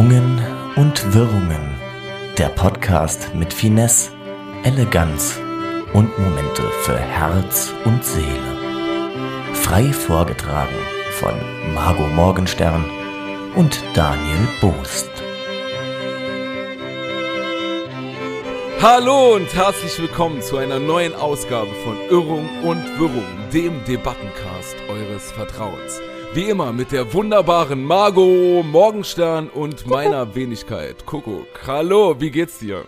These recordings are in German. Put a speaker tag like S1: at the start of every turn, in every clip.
S1: Schwungen und Wirrungen. Der Podcast mit Finesse, Eleganz und Momente für Herz und Seele. Frei vorgetragen von Margot Morgenstern und Daniel Boost.
S2: Hallo und herzlich willkommen zu einer neuen Ausgabe von Irrung und Wirrung, dem Debattencast eures Vertrauens. Wie immer mit der wunderbaren Margot Morgenstern und meiner Wenigkeit Kuckuck. Hallo, wie geht's dir?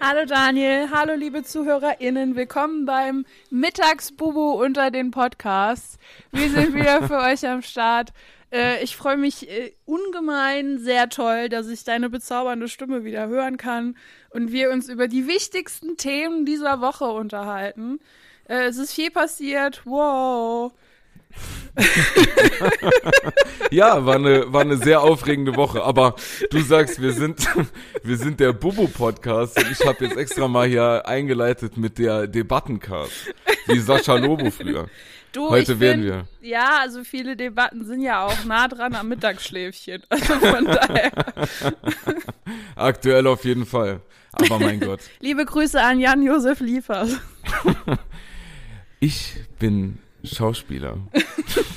S3: Hallo Daniel, hallo liebe ZuhörerInnen, willkommen beim Mittagsbubu unter den Podcasts. Wir sind wieder für euch am Start. Äh, ich freue mich äh, ungemein sehr toll, dass ich deine bezaubernde Stimme wieder hören kann und wir uns über die wichtigsten Themen dieser Woche unterhalten. Äh, es ist viel passiert, wow.
S2: ja, war eine, war eine sehr aufregende Woche. Aber du sagst, wir sind, wir sind der Bubu-Podcast und ich habe jetzt extra mal hier eingeleitet mit der Debattencast. Wie Sascha Lobo früher.
S3: Du,
S2: Heute werden
S3: find,
S2: wir.
S3: Ja, also viele Debatten sind ja auch nah dran am Mittagsschläfchen. Also von daher.
S2: Aktuell auf jeden Fall. Aber mein Gott.
S3: Liebe Grüße an Jan-Josef Liefers.
S2: Ich bin Schauspieler.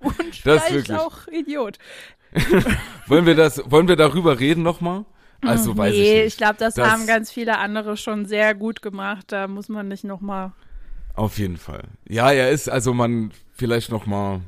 S3: Und
S2: Das
S3: vielleicht auch Idiot.
S2: Wollen wir das, wollen wir darüber reden nochmal? Also weiß
S3: nee,
S2: ich nicht.
S3: ich glaube, das,
S2: Das-
S3: haben ganz viele andere schon sehr gut gemacht. Da muss man nicht nochmal.
S2: Auf jeden Fall. Ja, er ist, also man vielleicht nochmal,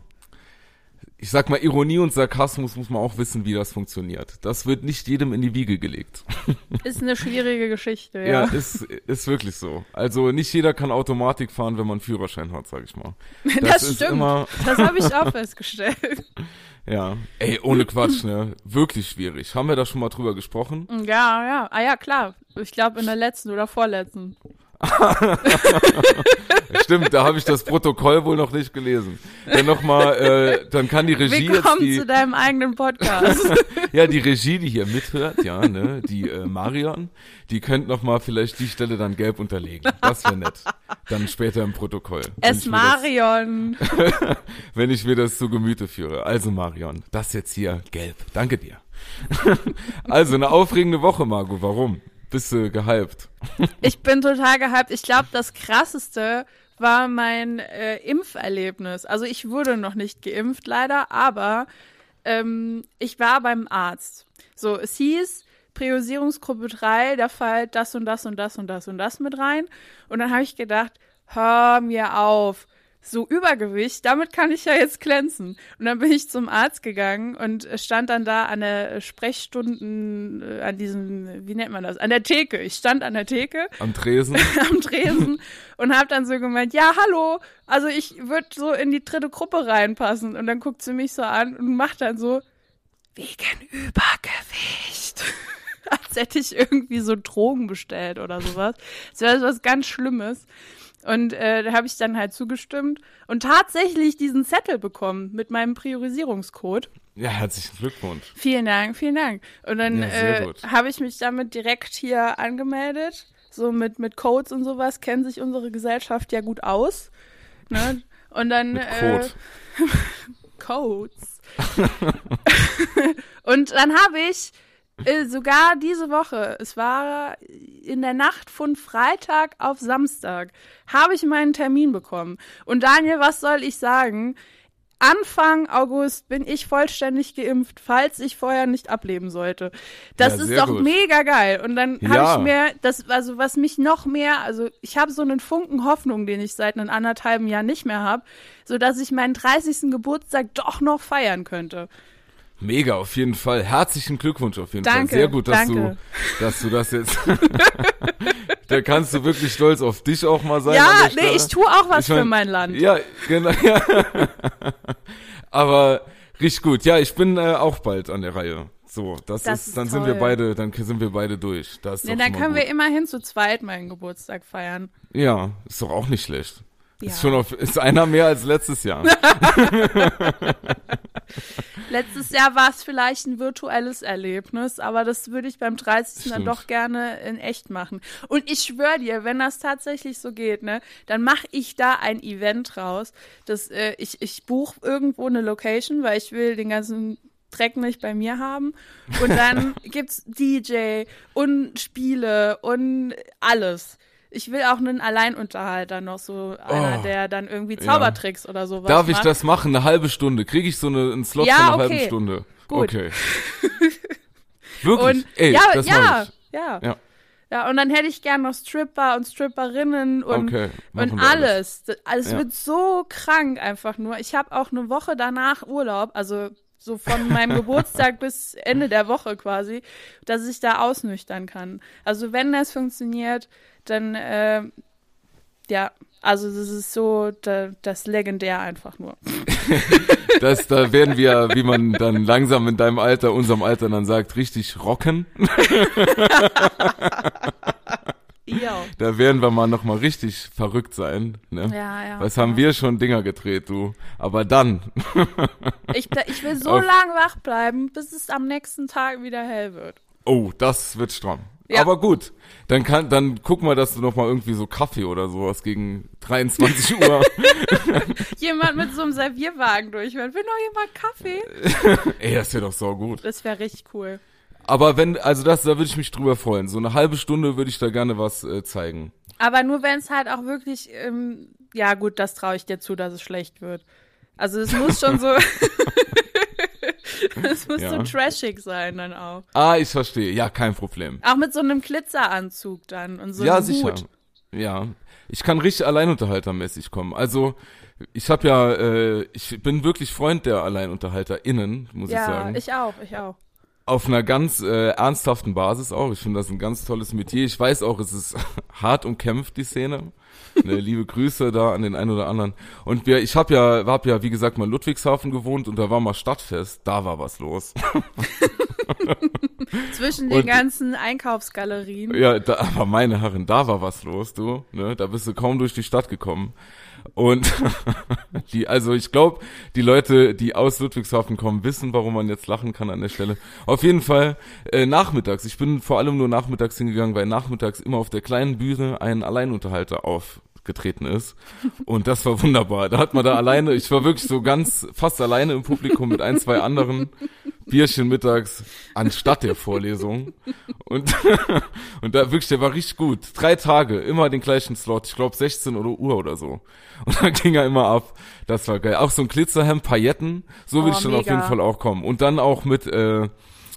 S2: ich sag mal, Ironie und Sarkasmus muss man auch wissen, wie das funktioniert. Das wird nicht jedem in die Wiege gelegt.
S3: Ist eine schwierige Geschichte,
S2: Ja,
S3: ja.
S2: ist, ist wirklich so. Also nicht jeder kann Automatik fahren, wenn man einen Führerschein hat, sag ich mal.
S3: Das,
S2: ist
S3: stimmt. Das habe ich auch festgestellt.
S2: ja. Ey, ohne Quatsch, ne? Wirklich schwierig. Haben wir da schon mal drüber gesprochen?
S3: Ja, ja. Ah ja, klar. Ich glaube in der letzten oder vorletzten.
S2: Stimmt, da habe ich das Protokoll wohl noch nicht gelesen. Dann noch mal, äh, dann kann die Regie jetzt
S3: Willkommen
S2: die,
S3: zu deinem eigenen Podcast.
S2: ja, die Regie, die hier mithört, ja, ne, die äh, Marion, die könnte noch mal vielleicht die Stelle dann gelb unterlegen. Das wäre nett. Dann später im Protokoll.
S3: es
S2: mir das-
S3: Marion.
S2: Wenn ich mir das zu Gemüte führe. Also Marion, das jetzt hier gelb. Danke dir. also eine aufregende Woche, Margot. Warum? Bist du gehypt?
S3: Ich bin total gehypt. Ich glaube, das krasseste war mein äh, Impferlebnis. Also ich wurde noch nicht geimpft, leider, aber ähm, ich war beim Arzt. So, es hieß, Priorisierungsgruppe 3, da fällt das und das und das und das und das mit rein. Und dann habe ich gedacht, hör mir auf. So Übergewicht, damit kann ich ja jetzt glänzen. Und dann bin ich zum Arzt gegangen und stand dann da an der Sprechstunden, äh, an diesem, wie nennt man das, an der Theke. Ich stand an der Theke
S2: Am Tresen?
S3: am Tresen und habe dann so gemeint, ja, hallo, also ich würde so in die dritte Gruppe reinpassen. Und dann guckt sie mich so an und macht dann so, wegen Übergewicht. Als hätte ich irgendwie so Drogen bestellt oder sowas. Das wäre was ganz Schlimmes. Und äh, da habe ich dann halt zugestimmt und tatsächlich diesen Zettel bekommen mit meinem Priorisierungscode.
S2: Ja, herzlichen Glückwunsch.
S3: Vielen Dank, vielen Dank. Und dann
S2: Ja,
S3: äh, habe ich mich damit direkt hier angemeldet. So mit, mit Codes und sowas kennt sich unsere Gesellschaft ja gut aus. Ne? Und dann
S2: Mit
S3: äh,
S2: Code.
S3: Codes. und dann habe ich äh, sogar diese Woche, es war in der Nacht von Freitag auf Samstag, habe ich meinen Termin bekommen. Und Daniel, was soll ich sagen? Anfang August bin ich vollständig geimpft, falls ich vorher nicht ableben sollte. Das
S2: Ja,
S3: ist doch
S2: gut.
S3: mega geil. Und dann habe
S2: Ja.
S3: ich mir, das, also was mich noch mehr, also ich habe so einen Funken Hoffnung, den ich seit einem anderthalben Jahr nicht mehr habe, so dass ich meinen 30. Geburtstag doch noch feiern könnte.
S2: Mega, auf jeden Fall. Herzlichen Glückwunsch auf jeden
S3: Danke,
S2: Fall. Sehr gut, dass
S3: danke.
S2: du, dass du das jetzt. da kannst du wirklich stolz auf dich auch mal sein.
S3: ja, nee, ich tue auch was
S2: Ich mein,
S3: für mein Land.
S2: Ja, genau. Ja. Aber richtig gut. Ja, ich bin äh, auch bald an der Reihe. So, das,
S3: Das
S2: ist,
S3: ist
S2: dann sind wir
S3: toll.
S2: beide, dann sind wir beide durch. Das ist doch
S3: dann können
S2: gut.
S3: wir immerhin zu zweit meinen Geburtstag feiern.
S2: Ja, ist doch auch nicht schlecht.
S3: Ja.
S2: Ist schon auf, ist einer mehr als letztes Jahr.
S3: Letztes Jahr war es vielleicht ein virtuelles Erlebnis, aber das würde ich beim 30. dann
S2: Stimmt.
S3: doch gerne in echt machen. Und ich schwöre dir, wenn das tatsächlich so geht, ne, dann mache ich da ein Event raus. Das, äh, ich ich buche irgendwo eine Location, weil ich will den ganzen Dreck nicht bei mir haben. Und dann gibt's DJ und Spiele und alles. Ich will auch einen Alleinunterhalter noch, so einer,
S2: Oh.
S3: der dann irgendwie Zaubertricks oder sowas
S2: Darf ich
S3: macht.
S2: das machen? Eine halbe Stunde? Kriege ich so eine, einen Slot
S3: Ja,
S2: von einer
S3: okay.
S2: halben Stunde?
S3: Gut.
S2: Okay. Wirklich?
S3: Und
S2: Ey,
S3: ja,
S2: das
S3: ja,
S2: ich.
S3: ja,
S2: Ja.
S3: Ja, und dann hätte ich gern noch Stripper und Stripperinnen und,
S2: Okay,
S3: und alles. Das- Also es
S2: Ja.
S3: wird so krank einfach nur. Ich habe auch eine Woche danach Urlaub, also so von meinem Geburtstag bis Ende der Woche quasi, dass ich da ausnüchtern kann. Also wenn das funktioniert, dann äh, ja, also das ist so da, das legendär einfach nur.
S2: Das, da werden wir, wie man dann langsam in deinem Alter, unserem Alter dann sagt, richtig rocken.
S3: Ja.
S2: Da werden wir mal nochmal richtig verrückt sein. Ne?
S3: Ja, ja.
S2: Was haben wir schon Dinger gedreht, du? Aber dann,
S3: Ich, ich will so
S2: Auf-
S3: lang wach bleiben, bis es am nächsten Tag wieder hell wird.
S2: oh, das wird stramm.
S3: Ja.
S2: Aber gut, dann kann, dann guck mal, dass du noch mal irgendwie so Kaffee oder sowas gegen 23 Uhr.
S3: Jemand mit so einem Servierwagen durchhört. Will noch jemand Kaffee?
S2: Ey, das wäre doch so gut.
S3: Das wäre richtig cool.
S2: Aber wenn, also das, da würde ich mich drüber freuen. So eine halbe Stunde würde ich da gerne was äh, zeigen.
S3: Aber nur wenn es halt auch wirklich, ähm, ja gut, das traue ich dir zu, dass es schlecht wird. Also es muss schon so, es muss
S2: Ja.
S3: so trashig sein dann auch.
S2: Ah, ich verstehe. Ja, kein Problem.
S3: Auch mit so einem Glitzeranzug dann und so
S2: ja,
S3: einem
S2: sicher.
S3: Hut.
S2: Ja, ich kann richtig alleinunterhaltermäßig kommen. Also ich habe ja, äh, ich bin wirklich Freund der AlleinunterhalterInnen, muss ich
S3: Ja,
S2: sagen.
S3: ich auch, ich auch.
S2: Auf einer ganz äh, ernsthaften Basis auch. Ich finde das ein ganz tolles Metier. Ich weiß auch, es ist hart umkämpft, die Szene. Ne, liebe Grüße da an den einen oder anderen. Und wir, ich habe ja, hab ja, wie gesagt, mal in Ludwigshafen gewohnt und da war mal Stadtfest. Da war was los.
S3: Zwischen den
S2: Und-
S3: ganzen Einkaufsgalerien.
S2: Ja, da, aber meine Herren, da war was los, du. Ne? Da bist du kaum durch die Stadt gekommen. Und die, also ich glaube, die Leute, die aus Ludwigshafen kommen, wissen, warum man jetzt lachen kann an der Stelle. Auf jeden Fall äh, nachmittags. Ich bin vor allem nur nachmittags hingegangen, weil nachmittags immer auf der kleinen Bühne ein Alleinunterhalter aufgetreten ist. Und das war wunderbar. Da hat man da alleine, ich war wirklich so ganz fast alleine im Publikum mit ein, zwei anderen. Bierchen mittags anstatt der Vorlesung. Und, und da wirklich, der war richtig gut. Drei Tage, immer den gleichen Slot. Ich glaube 16 oder Uhr oder so. Und dann ging er immer ab. Das war geil. Auch so ein Glitzerhemd, Pailletten. So will
S3: Oh,
S2: ich dann auf
S3: mega.
S2: jeden Fall auch kommen. Und dann auch mit äh,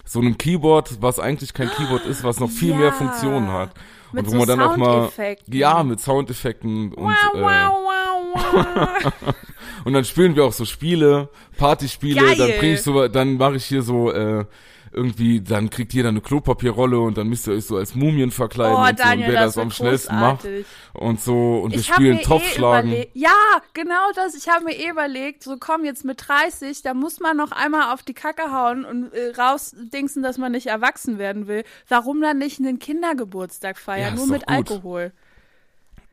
S2: so einem Keyboard, was eigentlich kein Keyboard ist, was noch viel
S3: Ja.
S2: mehr Funktionen hat.
S3: Mit
S2: und wo
S3: so
S2: man dann auch mal, ja, mit Soundeffekten und
S3: wow,
S2: äh,
S3: wow, wow, wow.
S2: und dann spielen wir auch so Spiele, Partyspiele,
S3: Geil.
S2: dann bring ich so, dann mache ich hier so äh, irgendwie, dann kriegt jeder eine Klopapierrolle und dann müsst ihr euch so als Mumien verkleiden
S3: Oh,
S2: und so,
S3: Daniel,
S2: und wer
S3: das
S2: das, am schnellsten macht und so und wir
S3: Ich
S2: spielen
S3: mir
S2: Topfschlagen.
S3: Eh ja, genau das. Ich habe mir eh überlegt, so komm jetzt mit 30, da muss man noch einmal auf die Kacke hauen und äh, rausdingsen, dass man nicht erwachsen werden will. Warum dann nicht einen Kindergeburtstag feiern,
S2: Ja,
S3: nur mit
S2: gut.
S3: Alkohol?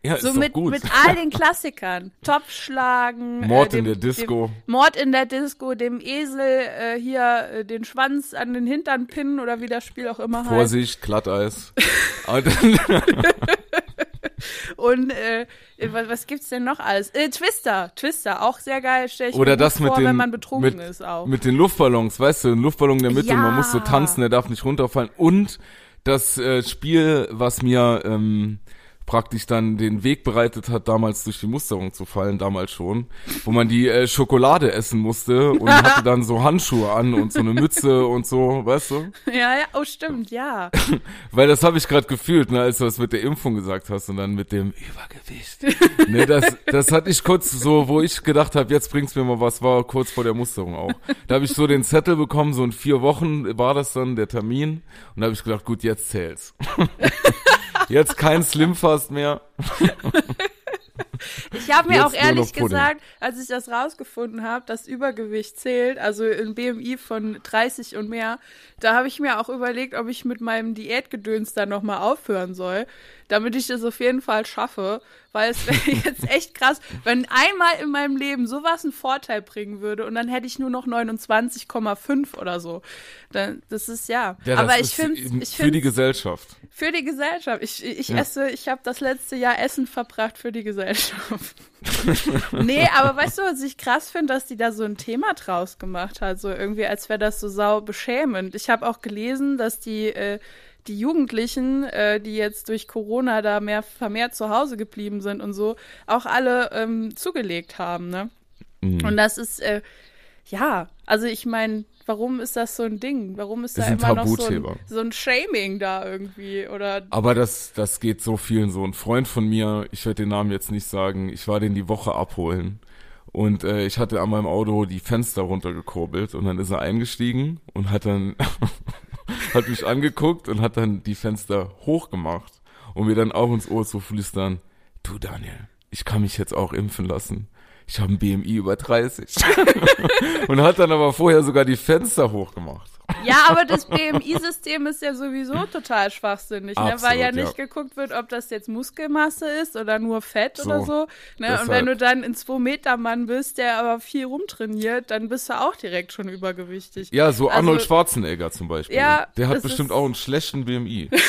S2: Ja,
S3: So mit,
S2: gut.
S3: mit all den Klassikern. Topfschlagen.
S2: Mord
S3: äh,
S2: in
S3: dem,
S2: der Disco.
S3: Dem Mord in der Disco, dem Esel äh, hier äh, den Schwanz an den Hintern pinnen oder wie das Spiel auch immer heißt.
S2: Vorsicht, Glatteis.
S3: Und äh, was, was gibt's denn noch alles? Äh, Twister, Twister, auch sehr geil, stell ich
S2: Oder
S3: mir
S2: das mit
S3: vor,
S2: den
S3: wenn man betrunken
S2: mit,
S3: ist auch.
S2: mit den Luftballons, weißt du, ein Luftballon in der Mitte,
S3: Ja.
S2: man muss so tanzen, der darf nicht runterfallen. Und das äh, Spiel, was mir ähm, praktisch dann den Weg bereitet hat, damals durch die Musterung zu fallen, damals schon, wo man die äh, Schokolade essen musste und hatte dann so Handschuhe an und so eine Mütze und so, weißt du?
S3: ja, ja, oh stimmt, ja.
S2: Weil das habe ich gerade gefühlt, ne, als du das mit der Impfung gesagt hast und dann mit dem Übergewicht. ne, das, das hatte ich kurz so, wo ich gedacht habe, jetzt bringt's mir mal was, war kurz vor der Musterung auch. Da habe ich so den Zettel bekommen, so in vier Wochen war das dann der Termin und da habe ich gedacht, gut, jetzt zählt's. Jetzt kein Slimfast mehr.
S3: Ich habe mir
S2: Jetzt
S3: auch ehrlich gesagt, als ich das rausgefunden habe, dass Übergewicht zählt, also ein BMI von 30 und mehr, da habe ich mir auch überlegt, ob ich mit meinem Diätgedöns dann nochmal aufhören soll, damit ich das auf jeden Fall schaffe, weil es wäre jetzt echt krass, wenn einmal in meinem Leben sowas einen Vorteil bringen würde und dann hätte ich nur noch 29,5 oder so. Dann, das ist ja.
S2: Ja, das
S3: Aber ich finde,
S2: für die Gesellschaft.
S3: für die Gesellschaft. Ich, ich
S2: Ja.
S3: esse, ich habe das letzte Jahr Essen verbracht für die Gesellschaft. nee, aber weißt du, was ich krass finde, dass die da so ein Thema draus gemacht hat, so irgendwie, als wäre das so sau beschämend. Ich habe auch gelesen, dass die äh, die Jugendlichen, äh, die jetzt durch Corona da mehr vermehrt zu Hause geblieben sind und so, auch alle ähm, zugelegt haben, ne?
S2: Mhm.
S3: Und das ist, äh, ja, also ich meine, warum ist das so ein Ding? Warum ist
S2: Ist
S3: da
S2: ein
S3: immer noch so ein, so ein Shaming da irgendwie? Oder
S2: Aber das, das geht so vielen so. Ein Freund von mir, ich werde den Namen jetzt nicht sagen, ich war den die Woche abholen. Und äh, ich hatte an meinem Auto die Fenster runtergekurbelt und dann ist er eingestiegen und hat dann hat mich angeguckt und hat dann die Fenster hochgemacht und mir dann auch ins Ohr zu flüstern, du Daniel, ich kann mich jetzt auch impfen lassen. Ich habe ein BMI über 30. und hat dann aber vorher sogar die Fenster hochgemacht.
S3: Ja, aber das BMI-System ist ja sowieso total schwachsinnig, ne? weil
S2: Absolut,
S3: ja nicht
S2: ja.
S3: geguckt wird, ob das jetzt Muskelmasse ist oder nur Fett
S2: So,
S3: oder so. Ne? Und wenn du dann ein 2-Meter-Mann bist, der aber viel rumtrainiert, dann bist du auch direkt schon übergewichtig.
S2: Ja, so
S3: Also-
S2: Arnold Schwarzenegger zum Beispiel.
S3: Ja,
S2: der hat bestimmt
S3: ist-
S2: auch einen schlechten BMI.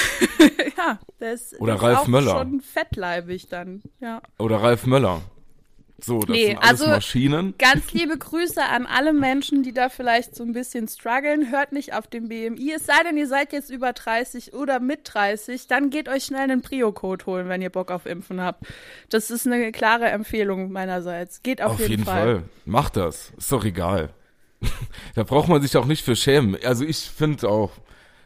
S3: Ja, der ist,
S2: Oder
S3: der ist
S2: Ralf
S3: auch
S2: Möller.
S3: schon fettleibig dann, ja.
S2: Oder Ralf Möller. So, das
S3: Nee,
S2: sind alles
S3: also-
S2: Maschinen.
S3: Ganz liebe Grüße an alle Menschen, die da vielleicht so ein bisschen strugglen. Hört nicht auf den BMI. Es sei denn, ihr seid jetzt über 30 oder mit 30, dann geht euch schnell einen Prio-Code holen, wenn ihr Bock auf Impfen habt. Das ist eine klare Empfehlung meinerseits. Geht auf,
S2: Auf jeden Fall. Macht das. Ist doch egal. da braucht man sich auch nicht für schämen. Also ich finde auch,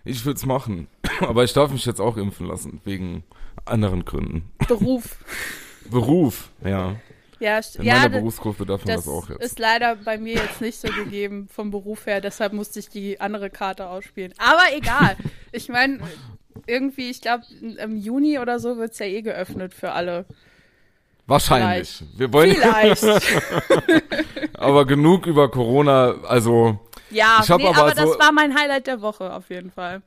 S2: ich würde es machen. Aber ich darf mich jetzt auch impfen lassen, wegen anderen Gründen.
S3: Beruf.
S2: Beruf, ja.
S3: Ja,
S2: In
S3: ja
S2: meiner
S3: das,
S2: Berufsgruppe darf man das,
S3: das
S2: auch jetzt.
S3: ist leider bei mir jetzt nicht so gegeben vom Beruf her. Deshalb musste ich die andere Karte ausspielen. Aber egal. Ich meine, irgendwie, ich glaube, im Juni oder so wird's ja eh geöffnet für alle.
S2: Wahrscheinlich. Wir wollen
S3: Vielleicht.
S2: aber genug über Corona, also
S3: Ja,
S2: Ich hab
S3: nee,
S2: aber
S3: aber, das
S2: so-
S3: war mein Highlight der Woche auf jeden Fall.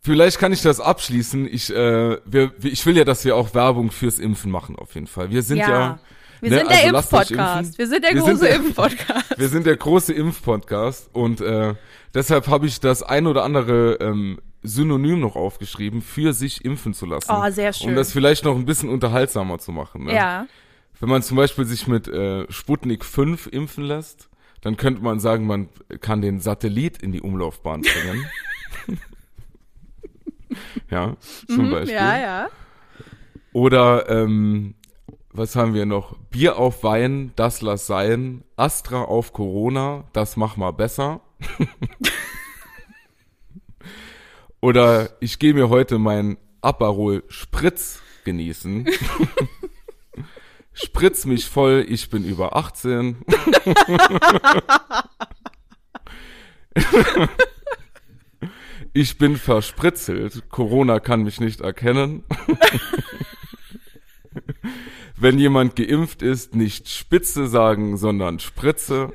S2: Vielleicht kann ich das abschließen. Ich, äh, wir, ich will ja, dass wir auch Werbung fürs Impfen machen, auf jeden Fall. Wir sind ja,
S3: wir
S2: ne,
S3: sind der
S2: also
S3: Impfpodcast. Wir sind der
S2: Wir
S3: große Impfpodcast.
S2: wir sind der große Impfpodcast und äh, deshalb habe ich das ein oder andere ähm, Synonym noch aufgeschrieben, für sich impfen zu lassen.
S3: Oh, sehr schön.
S2: Um das vielleicht noch ein bisschen unterhaltsamer zu machen. Ne?
S3: Ja.
S2: Wenn man zum Beispiel sich mit äh, Sputnik 5 impfen lässt, dann könnte man sagen, man kann den Satellit in die Umlaufbahn bringen. ja, zum Beispiel.
S3: Mhm, Ja, ja.
S2: Oder ähm, was haben wir noch? Bier auf Wein, das lass sein. Astra auf Corona, das mach mal besser. Oder ich gehe mir heute mein Aperol Spritz genießen. Spritz mich voll, ich bin über 18. Ich bin verspritzelt. Corona kann mich nicht erkennen. Wenn jemand geimpft ist, nicht Spitze sagen, sondern Spritze.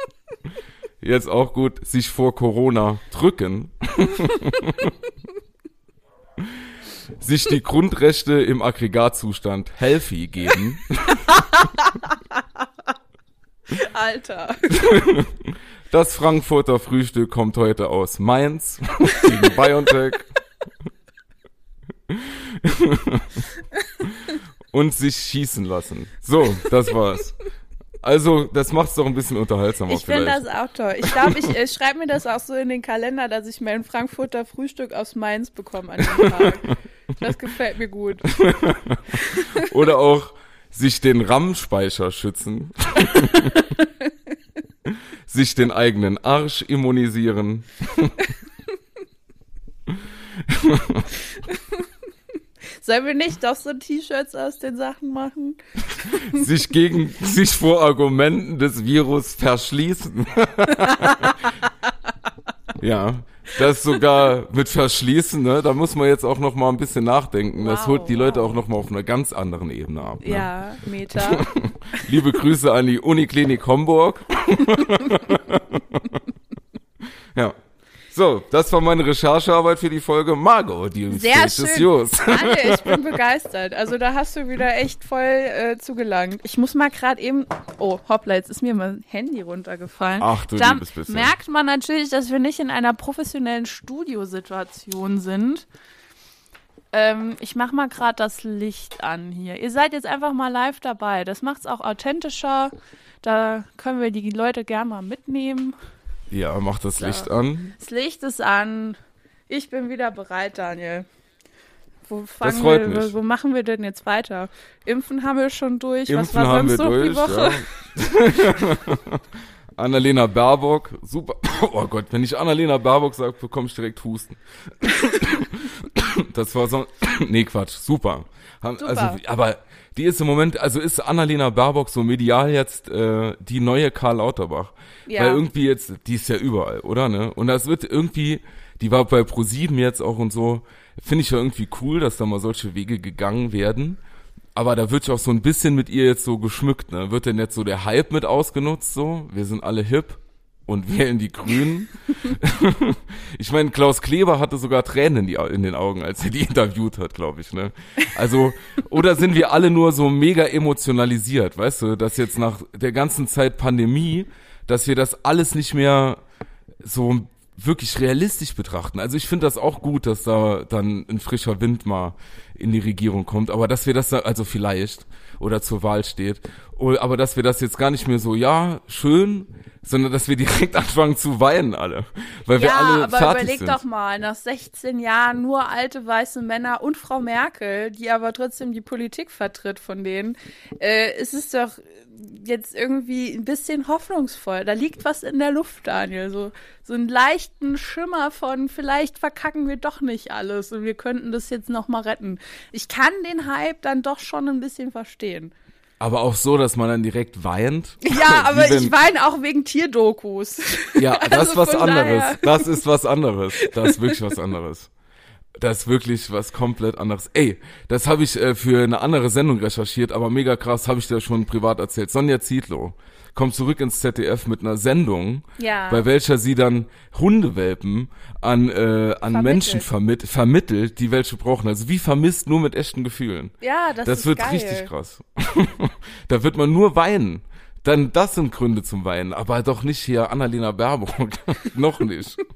S2: Jetzt auch gut, sich vor Corona drücken. sich die Grundrechte im Aggregatzustand healthy geben.
S3: Alter.
S2: Das Frankfurter Frühstück kommt heute aus Mainz gegen BioNTech. Und sich schießen lassen. So, das war's. Also, das macht's doch ein bisschen unterhaltsamer
S3: Ich finde das auch toll. Ich glaube, ich äh, schreibe mir das auch so in den Kalender, dass ich mein Frankfurter Frühstück aus Mainz bekomme an dem Tag. Das gefällt mir gut.
S2: Oder auch sich den RAM-Speicher schützen. sich den eigenen Arsch immunisieren.
S3: Sollen wir nicht doch so T-Shirts aus den Sachen machen?
S2: sich gegen, sich vor Argumenten des Virus verschließen. ja, das sogar mit verschließen, ne? Da muss man jetzt auch noch mal ein bisschen nachdenken. das
S3: Wow,
S2: holt die Leute
S3: wow.
S2: auch noch mal auf einer ganz anderen Ebene ab. Ne?
S3: Ja, Meta.
S2: Liebe Grüße an die Uniklinik Homburg. ja, So, das war meine Recherchearbeit für die Folge. Margot, die
S3: Sehr schön. Alle, ich bin begeistert. Also da hast du wieder echt voll äh, zugelangt. Ich muss mal gerade eben. Oh, hoppla, jetzt ist mir mein Handy runtergefallen.
S2: Ach du
S3: da
S2: liebes bisschen.
S3: merkt man natürlich, dass wir nicht in einer professionellen Studiosituation sind. Ähm, ich mach mal gerade das Licht an hier. Ihr seid jetzt einfach mal live dabei. Das macht's auch authentischer. Da können wir die Leute gern mal mitnehmen.
S2: Ja, mach das
S3: So.
S2: Licht an.
S3: Das Licht ist an. Ich bin wieder bereit, Daniel. Wo fangen
S2: freut
S3: wir,
S2: mich.
S3: wo machen wir denn jetzt weiter? Impfen haben wir schon durch. Was
S2: Impfen
S3: war
S2: haben wir
S3: sonst noch die
S2: durch.
S3: Woche?
S2: Ja. Annalena Baerbock, super. Oh Gott, wenn ich Annalena Baerbock sage, bekomme ich direkt Husten. Das war so. Nee, Quatsch, super.
S3: Super.
S2: Also, aber die ist im Moment, also ist Annalena Baerbock so medial jetzt äh, die neue Karl Lauterbach.
S3: Ja.
S2: Weil irgendwie jetzt, die ist ja überall, oder? ne? Und das wird irgendwie, die war bei ProSieben jetzt auch und so, finde ich ja irgendwie cool, dass da mal solche Wege gegangen werden. Aber da wird ja auch so ein bisschen mit ihr jetzt so geschmückt, ne? Wird denn jetzt so der Hype mit ausgenutzt, so? Wir sind alle hip und wählen die Grünen. ich meine, Klaus Kleber hatte sogar Tränen in, die, in den Augen, als er die interviewt hat, glaube ich, ne? Also, oder sind wir alle nur so mega emotionalisiert, weißt du, dass jetzt nach der ganzen Zeit Pandemie, dass wir das alles nicht mehr so wirklich realistisch betrachten. Also ich finde das auch gut, dass da dann ein frischer Wind mal in die Regierung kommt, aber dass wir das, da- also vielleicht, oder zur Wahl steht, aber dass wir das jetzt gar nicht mehr so, ja, schön, sondern dass wir direkt anfangen zu weinen alle, weil wir
S3: ja,
S2: alle
S3: aber
S2: fertig
S3: überleg
S2: sind.
S3: doch mal, nach 16 Jahren nur alte weiße Männer und Frau Merkel, die aber trotzdem die Politik vertritt von denen, äh, ist es doch jetzt irgendwie ein bisschen hoffnungsvoll. Da liegt was in der Luft, Daniel. So, so einen leichten Schimmer von, vielleicht verkacken wir doch nicht alles und wir könnten das jetzt noch mal retten. Ich kann den Hype dann doch schon ein bisschen verstehen.
S2: Aber auch so, dass man dann direkt weint.
S3: Ja, aber
S2: wenn-
S3: ich weine auch wegen Tierdokus.
S2: Ja, das ist
S3: Also
S2: was anderes.
S3: daher.
S2: Das ist was anderes. Das ist wirklich was anderes. Das ist wirklich was komplett anderes. Ey, das habe ich äh, für eine andere Sendung recherchiert, aber mega krass, habe ich dir schon privat erzählt. Sonja Zietlow kommt zurück ins ZDF mit einer Sendung,
S3: Ja.
S2: bei welcher sie dann Hundewelpen an, äh, an Menschen vermitt vermittelt, die welche brauchen. Also wie vermisst, nur mit echten Gefühlen.
S3: Ja, das,
S2: Das
S3: ist
S2: wird
S3: geil.
S2: richtig krass. da wird man nur weinen. Dann, das sind Gründe zum Weinen, aber doch nicht hier Annalena Baerbock. Noch nicht.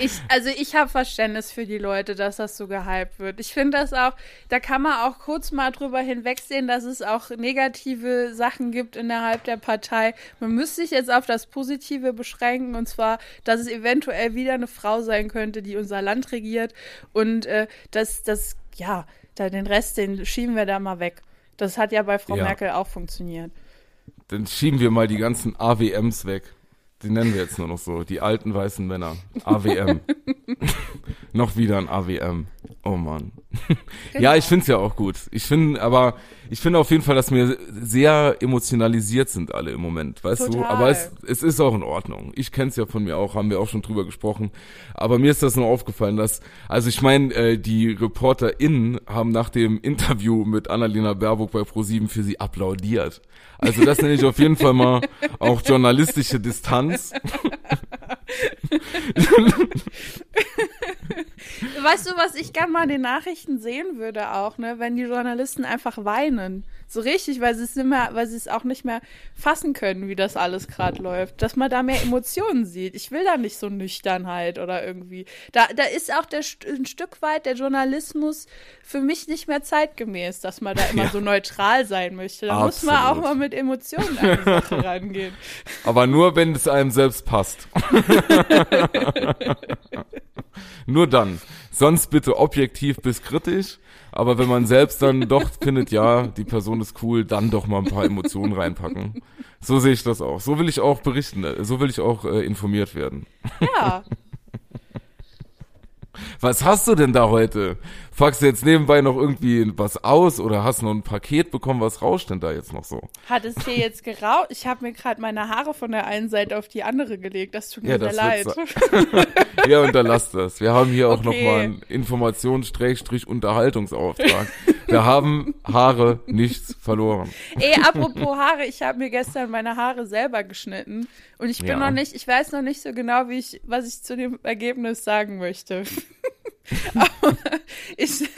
S3: Ich, also ich habe Verständnis für die Leute, dass das so gehypt wird. Ich finde das auch, da kann man auch kurz mal drüber hinwegsehen, dass es auch negative Sachen gibt innerhalb der Partei. Man müsste sich jetzt auf das Positive beschränken und zwar, dass es eventuell wieder eine Frau sein könnte, die unser Land regiert und äh, dass das, ja, da den Rest, den schieben wir da mal weg. Das hat ja bei Frau
S2: Ja.
S3: Merkel auch funktioniert.
S2: Dann schieben wir mal die ganzen AWMs weg. Die nennen wir jetzt nur noch so. Die alten weißen Männer. AWM. noch wieder ein AWM. Oh Mann. Ja, ich find's ja auch gut. Ich finde, aber ich finde auf jeden Fall, dass wir sehr emotionalisiert sind alle im Moment, weißt du?
S3: Total.
S2: Aber es, es ist auch in Ordnung. Ich kenn's ja von mir auch, haben wir auch schon drüber gesprochen. Aber mir ist das nur aufgefallen, dass, also ich meine, äh, die ReporterInnen haben nach dem Interview mit Annalena Baerbock bei ProSieben für sie applaudiert. Also das nenne ich auf jeden Fall mal auch journalistische Distanz.
S3: Weißt du, was ich gern mal in den Nachrichten sehen würde auch, ne, wenn die Journalisten einfach weinen. So richtig, weil sie es nicht mehr, weil sie es auch nicht mehr fassen können, wie das alles gerade läuft. Dass man da mehr Emotionen sieht. Ich will da nicht so Nüchternheit oder irgendwie. Da, da ist auch der, ein Stück weit der Journalismus für mich nicht mehr zeitgemäß, dass man da immer
S2: Ja.
S3: so neutral sein möchte. Da muss man auch
S2: Absolut.
S3: mal mit Emotionen an die Sache rangehen.
S2: Aber nur, wenn es einem selbst passt. nur dann. Sonst bitte objektiv bis kritisch. Aber wenn man selbst dann doch findet, ja, die Person ist cool, dann doch mal ein paar Emotionen reinpacken. So sehe ich das auch. So will ich auch berichten. So will ich auch äh, informiert werden.
S3: Ja.
S2: Was hast du denn da heute? Packst du jetzt nebenbei noch irgendwie was aus oder hast noch ein Paket bekommen? Was rauscht denn da jetzt noch so?
S3: Hat es dir jetzt geraucht? Ich habe mir gerade meine Haare von der einen Seite auf die andere gelegt. Das tut mir
S2: Ja,
S3: leid.
S2: Ja, unterlass das. Wir haben hier auch
S3: Okay.
S2: noch mal einen Informations-Unterhaltungsauftrag. Da haben Haare nichts verloren.
S3: Ey, apropos Haare, ich habe mir gestern meine Haare selber geschnitten und ich bin
S2: Ja.
S3: noch nicht, ich weiß noch nicht so genau, wie ich, was ich zu dem Ergebnis sagen möchte. Aber ich,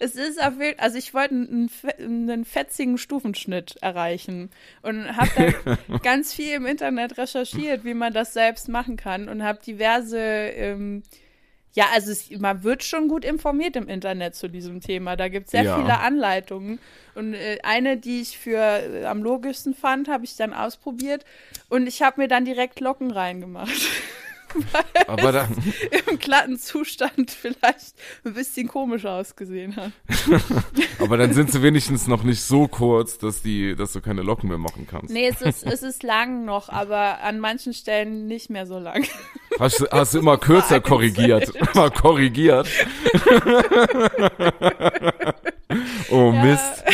S3: es ist auf jeden also ich wollte einen, einen fetzigen Stufenschnitt erreichen und habe dann ganz viel im Internet recherchiert, wie man das selbst machen kann und habe diverse ähm, ja, also es, man wird schon gut informiert im Internet zu diesem Thema. Da gibt es sehr
S2: Ja.
S3: viele Anleitungen. Und äh, eine, die ich für äh, am logischsten fand, habe ich dann ausprobiert. Und ich habe mir dann direkt Locken reingemacht.
S2: Aber dann,
S3: Im glatten Zustand vielleicht ein bisschen komisch ausgesehen hat.
S2: aber dann sind sie wenigstens noch nicht so kurz, dass die, dass du keine Locken mehr machen kannst.
S3: Nee, es ist, es ist lang noch, aber an manchen Stellen nicht mehr so lang.
S2: Hast, du- hast du immer kürzer korrigiert. Immer korrigiert. oh Mist.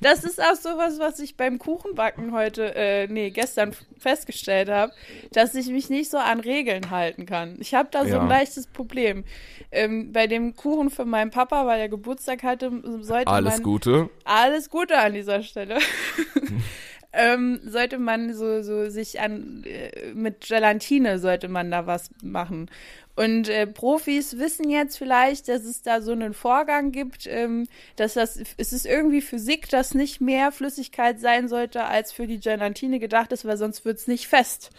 S3: Das ist auch sowas, was ich beim Kuchenbacken heute, äh, nee, gestern festgestellt habe, dass ich mich nicht so an Regeln halten kann. Ich habe da so
S2: Ja.
S3: ein leichtes Problem. Ähm, bei dem Kuchen für meinen Papa, weil er Geburtstag hatte, sollte
S2: Alles
S3: man
S2: Gute.
S3: alles Gute an dieser Stelle. ähm, sollte man so, so sich an äh, mit Gelatine sollte man da was machen. Und äh, Profis wissen jetzt vielleicht, dass es da so einen Vorgang gibt, ähm, dass das es ist irgendwie Physik, dass nicht mehr Flüssigkeit sein sollte, als für die Gelatine gedacht ist, weil sonst wird's nicht fest.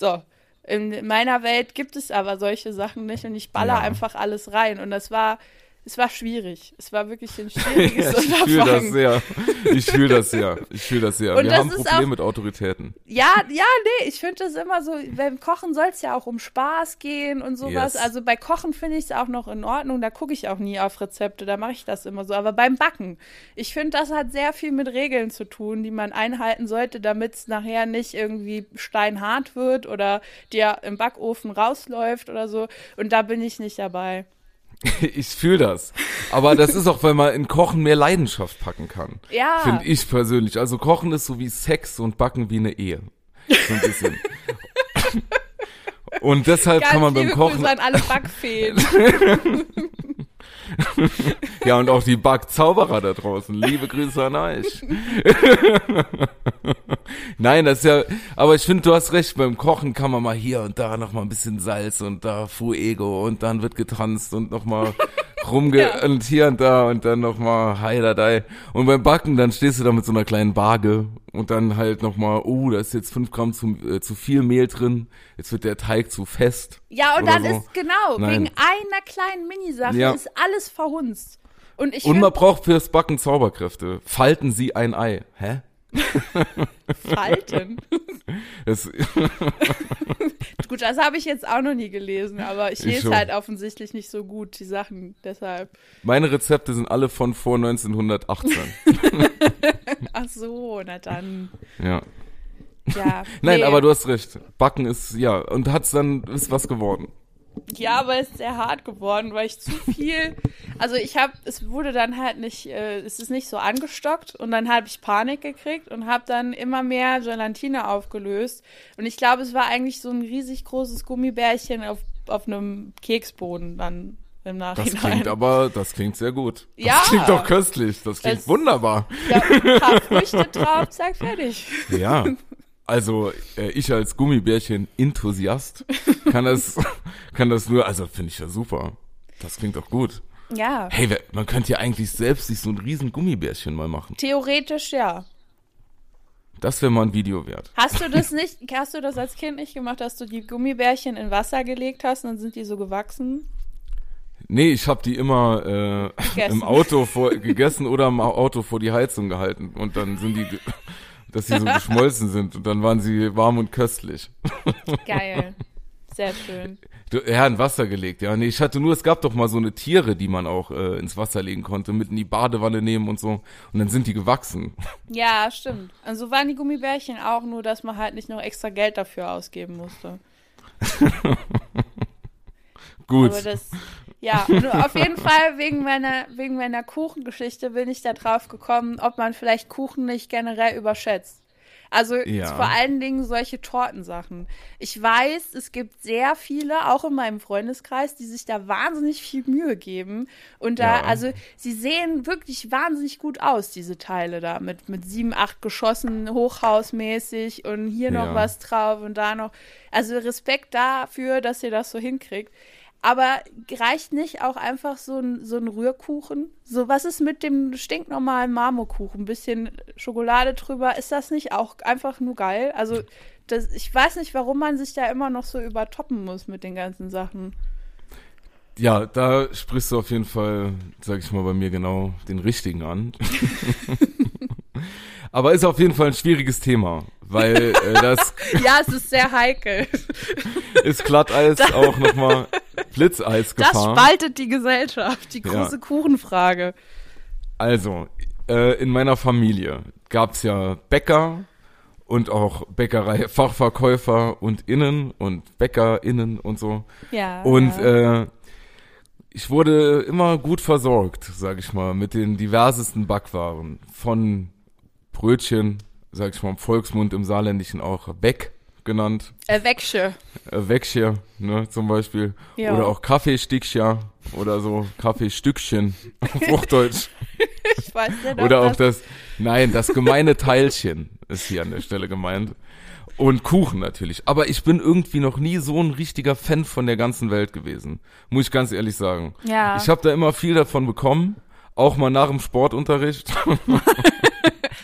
S3: So. In meiner Welt gibt es aber solche Sachen nicht und ich baller
S2: Ja.
S3: einfach alles rein. Und das war, es war schwierig. Es war wirklich ein schwieriges
S2: ich fühle das
S3: Unterfangen.
S2: sehr. Ich fühle das sehr. Ich fühle das sehr.
S3: Und
S2: Wir
S3: das
S2: haben Probleme
S3: auch-
S2: mit Autoritäten.
S3: Ja, ja, nee, ich finde das immer so, beim Kochen soll es ja auch um Spaß gehen und sowas.
S2: Yes.
S3: Also bei Kochen finde ich es auch noch in Ordnung, da gucke ich auch nie auf Rezepte, da mache ich das immer so. Aber beim Backen, ich finde, das hat sehr viel mit Regeln zu tun, die man einhalten sollte, damit es nachher nicht irgendwie steinhart wird oder dir im Backofen rausläuft oder so. Und da bin ich nicht dabei.
S2: Ich fühle das. Aber das ist auch, weil man in Kochen mehr Leidenschaft packen kann.
S3: Ja.
S2: Finde ich persönlich. Also Kochen ist so wie Sex und Backen wie eine Ehe. So ein bisschen. Und deshalb
S3: Ganz
S2: kann man beim Kochen,
S3: Grüße an alle Backfeen.
S2: ja und auch die Backzauberer da draußen, liebe Grüße an euch. Nein, das ist ja, aber ich finde, du hast recht, beim Kochen kann man mal hier und da noch mal ein bisschen Salz und da Fuego und dann wird getanzt und noch mal rumge
S3: Ja.
S2: und hier und da und dann noch mal Heiladei. Und beim Backen, dann stehst du da mit so einer kleinen Waage und dann halt noch mal, oh, da ist jetzt fünf Gramm zu, äh, zu viel Mehl drin, jetzt wird der Teig zu fest.
S3: Ja, und dann
S2: so.
S3: ist, genau,
S2: Nein.
S3: wegen einer kleinen Minisache
S2: Ja.
S3: ist alles verhunzt. Und ich
S2: Und man braucht fürs Backen Zauberkräfte. Falten Sie ein Ei. Hä?
S3: Falten.
S2: Das,
S3: Gut, das habe ich jetzt auch noch nie gelesen, aber ich
S2: Ich
S3: lese
S2: schon.
S3: halt offensichtlich nicht so gut die Sachen, deshalb.
S2: meine Rezepte sind alle von vor 1918.
S3: Ach so, na dann.
S2: ja.
S3: Ja.
S2: Nein,
S3: nee.
S2: aber du hast recht. Backen ist, ja, und hat's dann, ist was geworden.
S3: Ja, aber es ist sehr hart geworden, weil ich zu viel. Also ich habe, es wurde dann halt nicht, äh, es ist nicht so angestockt und dann habe ich Panik gekriegt und habe dann immer mehr Gelatine aufgelöst. Und ich glaube, es war eigentlich so ein riesig großes Gummibärchen auf, auf einem Keksboden dann im
S2: Das
S3: Nachhinein.
S2: klingt aber, das klingt sehr gut. Das
S3: Ja.
S2: klingt doch köstlich. Das klingt
S3: Das-
S2: wunderbar.
S3: Ja, ein paar Früchte drauf, zack, fertig.
S2: Ja. Also, äh, ich als Gummibärchen-Enthusiast kann das, kann das nur, also finde ich ja super. Das klingt doch gut.
S3: Ja,
S2: Hey, man könnte ja eigentlich selbst sich so ein riesen Gummibärchen mal machen.
S3: theoretisch ja.
S2: Das wäre mal ein Video wert.
S3: Hast du das nicht, hast du das als Kind nicht gemacht, dass du die Gummibärchen in Wasser gelegt hast und dann sind die so gewachsen?
S2: Nee, ich habe die immer äh, im Auto vor, gegessen oder im Auto vor die Heizung gehalten und dann sind die, dass sie so geschmolzen sind und dann waren sie warm und köstlich.
S3: Geil. Sehr schön.
S2: Ja, in Wasser gelegt, ja. Nee, ich hatte nur, es gab doch mal so eine Tiere, die man auch äh, ins Wasser legen konnte, mit in die Badewanne nehmen und so. Und dann sind die gewachsen.
S3: Ja, stimmt. Also waren die Gummibärchen auch, nur dass man halt nicht noch extra Geld dafür ausgeben musste.
S2: Gut.
S3: Aber das, ja, nur auf jeden Fall wegen meiner, wegen meiner Kuchengeschichte bin ich da drauf gekommen, ob man vielleicht Kuchen nicht generell überschätzt. Also
S2: Ja.
S3: vor allen Dingen solche Tortensachen. Ich weiß, es gibt sehr viele, auch in meinem Freundeskreis, die sich da wahnsinnig viel Mühe geben. Und da,
S2: Ja.
S3: also sie sehen wirklich wahnsinnig gut aus, diese Teile da, mit, mit sieben, acht Geschossen, hochhausmäßig und hier noch
S2: Ja.
S3: was drauf und da noch. Also Respekt dafür, dass ihr das so hinkriegt. Aber reicht nicht auch einfach so ein, so ein Rührkuchen? So, was ist mit dem stinknormalen Marmorkuchen? Ein bisschen Schokolade drüber. Ist das nicht auch einfach nur geil? Also, das, ich weiß nicht, warum man sich da immer noch so übertoppen muss mit den ganzen Sachen.
S2: Ja, da sprichst du auf jeden Fall, sag ich mal, bei mir genau den richtigen an. Aber ist auf jeden Fall ein schwieriges Thema, weil äh, das
S3: Ja, es ist sehr heikel.
S2: ist Glatteis auch nochmal
S3: Das
S2: Blitzeisgefahr.
S3: spaltet die Gesellschaft, die
S2: Ja.
S3: große Kuchenfrage.
S2: Also, äh, in meiner Familie gab's ja Bäcker und auch Bäckerei, Fachverkäufer und Innen und BäckerInnen und so.
S3: Ja.
S2: Und
S3: ja.
S2: äh, ich wurde immer gut versorgt, sag ich mal, mit den diversesten Backwaren. Von Brötchen, sag ich mal im Volksmund, im Saarländischen auch Beck genannt,
S3: äh, Wegsche.
S2: äh, Weckchen, ne, zum Beispiel.
S3: Ja.
S2: Oder auch Kaffeestickchen oder so, Kaffeestückchen auf Hochdeutsch.
S3: Ich weiß nicht,
S2: Oder auch
S3: das,
S2: das, nein, das gemeine Teilchen ist hier an der Stelle gemeint. Und Kuchen natürlich. Aber ich bin irgendwie noch nie so ein richtiger Fan von der ganzen Welt gewesen. Muss ich ganz ehrlich sagen.
S3: Ja.
S2: Ich habe da immer viel davon bekommen. Auch mal nach dem Sportunterricht.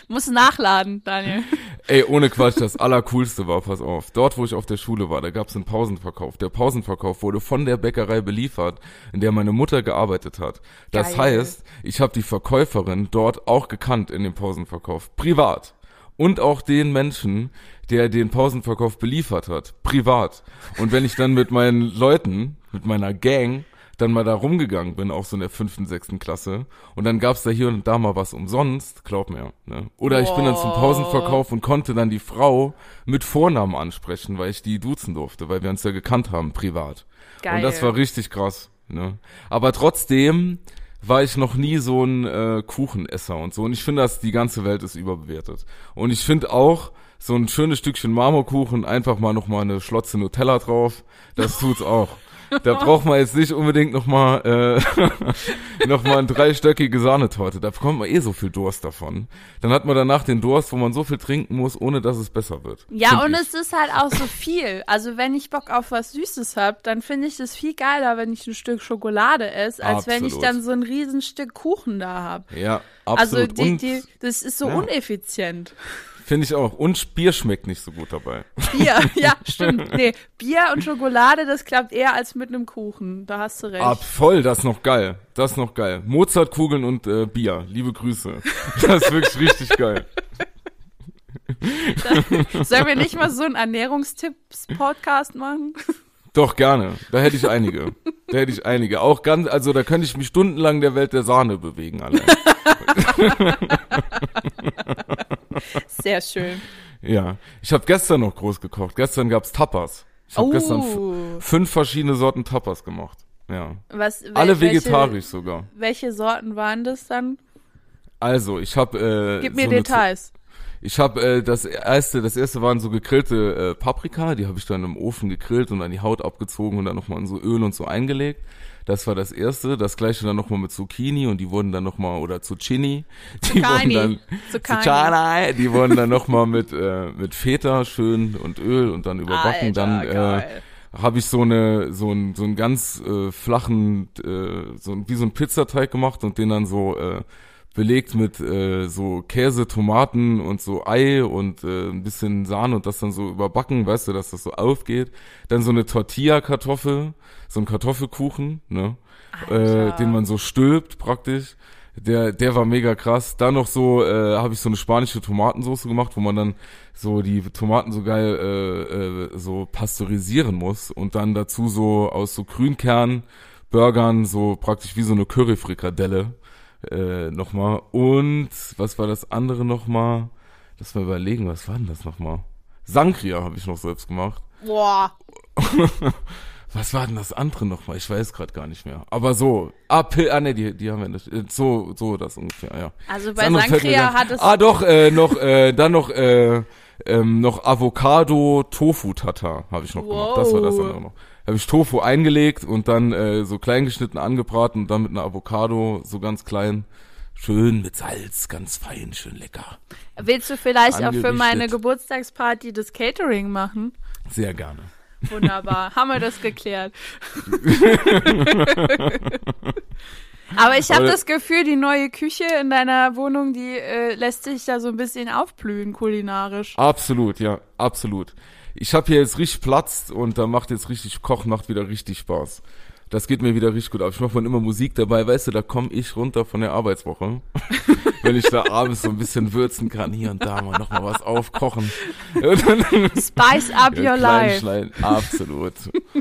S3: muss nachladen, Daniel.
S2: Ey, ohne Quatsch, das Allercoolste war, pass auf. Dort, wo ich auf der Schule war, da gab's einen Pausenverkauf. Der Pausenverkauf wurde von der Bäckerei beliefert, in der meine Mutter gearbeitet hat. Das
S3: Geil.
S2: heißt, ich habe die Verkäuferin dort auch gekannt in dem Pausenverkauf. Privat. Und auch den Menschen, der den Pausenverkauf beliefert hat. Privat. Und wenn ich dann mit meinen Leuten, mit meiner Gang, dann mal da rumgegangen bin, auch so in der fünften, sechsten Klasse. Und dann gab's da hier und da mal was umsonst, glaub mir. Ne? Oder ich bin dann zum. Pausenverkauf und konnte dann die Frau mit Vornamen ansprechen, weil ich die duzen durfte, weil wir uns ja gekannt haben, privat.
S3: Geil.
S2: Und das war richtig krass. Ne? Aber trotzdem war ich noch nie so ein äh, Kuchenesser und so. Und ich finde, dass die ganze Welt ist überbewertet. Und ich finde auch, so ein schönes Stückchen Marmorkuchen, einfach mal noch mal eine Schlotze Nutella drauf, das tut's auch. Da braucht man jetzt nicht unbedingt noch mal äh, noch mal eine dreistöckige Sahnetorte. Da bekommt man eh so viel Durst davon. Dann hat man danach den Durst, wo man so viel trinken muss, ohne dass es besser wird.
S3: Ja, und
S2: ich.
S3: es ist halt auch so viel. Also wenn ich Bock auf was Süßes hab, dann finde ich das viel geiler, wenn ich ein Stück Schokolade esse, als wenn ich
S2: Absolut.
S3: dann so ein Riesenstück Kuchen da hab.
S2: Ja,
S3: Also
S2: absolut.
S3: die,
S2: und
S3: die, das ist so
S2: Ja.
S3: uneffizient.
S2: Finde ich auch. Und Bier schmeckt nicht so gut dabei.
S3: Bier, ja, stimmt. Nee, Bier und Schokolade, das klappt eher als mit einem Kuchen. Da hast du recht.
S2: Ah, voll, das ist noch geil. Das ist noch geil. Mozartkugeln und äh, Bier. Liebe Grüße. Das ist wirklich richtig geil.
S3: Sollen wir nicht mal so einen Ernährungstipps-Podcast machen?
S2: Doch, gerne. Da hätte ich einige. Da hätte ich einige. Auch ganz, also da könnte ich mich stundenlang der Welt der Sahne bewegen, allein.
S3: Sehr schön.
S2: Ja. Ich habe gestern noch groß gekocht. Gestern gab's Tapas. Ich habe
S3: Oh.
S2: gestern fünf verschiedene Sorten Tapas gemacht. Ja.
S3: Was, wel-
S2: Alle
S3: welche-
S2: vegetarisch sogar.
S3: Welche Sorten waren das dann?
S2: Also, ich habe äh,
S3: Gib mir
S2: so
S3: Details.
S2: Ich habe äh, das erste, das erste waren so gegrillte äh, Paprika, die habe ich dann im Ofen gegrillt und dann die Haut abgezogen und dann nochmal in so Öl und so eingelegt. Das war das erste. Das gleiche dann nochmal mit Zucchini und die wurden dann nochmal, oder Zucchini, die
S3: Zucchini.
S2: wurden dann,
S3: Zucchini.
S2: Zucchini, die wurden dann nochmal mit, äh, mit Feta schön und Öl und dann überbacken.
S3: Alter,
S2: dann äh,
S3: geil.
S2: habe ich so eine so einen so einen ganz äh, flachen äh, so ein, wie so ein Pizzateig gemacht und den dann so äh, belegt mit äh, so Käse, Tomaten und so Ei und äh, ein bisschen Sahne und das dann so überbacken, weißt du, dass das so aufgeht. Dann so eine Tortilla-Kartoffel, so ein Kartoffelkuchen, ne, äh, den man so stülpt praktisch. Der, der war mega krass. Dann noch so, äh, habe ich so eine spanische Tomatensauce gemacht, wo man dann so die Tomaten so geil äh, äh, so pasteurisieren muss und dann dazu so aus so Grünkern Burgern so praktisch wie so eine Curryfrikadelle äh, nochmal. Und was war das andere nochmal? Lass mal überlegen, was war denn das nochmal? Sangria habe ich noch selbst gemacht.
S3: Boah.
S2: Was war denn das andere nochmal? Ich weiß gerade gar nicht mehr. Aber so, ah, Pil ah ne, die, die haben wir nicht. Äh, So, so das ungefähr, ja.
S3: Also bei
S2: gar-
S3: hat es.
S2: Ah doch, äh, noch, äh, dann noch, äh, ähm, noch Avocado Tofu Tata habe ich noch gemacht. Das war das
S3: Wow.
S2: andere noch. Habe ich Tofu eingelegt und dann äh, so klein geschnitten angebraten und dann mit einer Avocado so ganz klein, schön mit Salz, ganz fein, schön lecker.
S3: Willst du vielleicht auch für meine. Geburtstagsparty das Catering machen?
S2: Sehr gerne.
S3: Wunderbar, haben wir das geklärt. Aber ich habe das Gefühl, die neue Küche in deiner Wohnung, die äh, lässt sich da so ein bisschen aufblühen kulinarisch.
S2: Absolut, ja, absolut. Ich habe hier jetzt richtig Platz und da macht jetzt richtig Kochen, macht wieder richtig Spaß. Das geht mir wieder richtig gut ab. Ich mache immer Musik dabei, weißt du, da komme ich runter von der Arbeitswoche. Wenn ich da abends so ein bisschen würzen kann, hier und da mal noch mal was aufkochen.
S3: Spice up
S2: Ja,
S3: your life.
S2: Kleinschlein, absolut.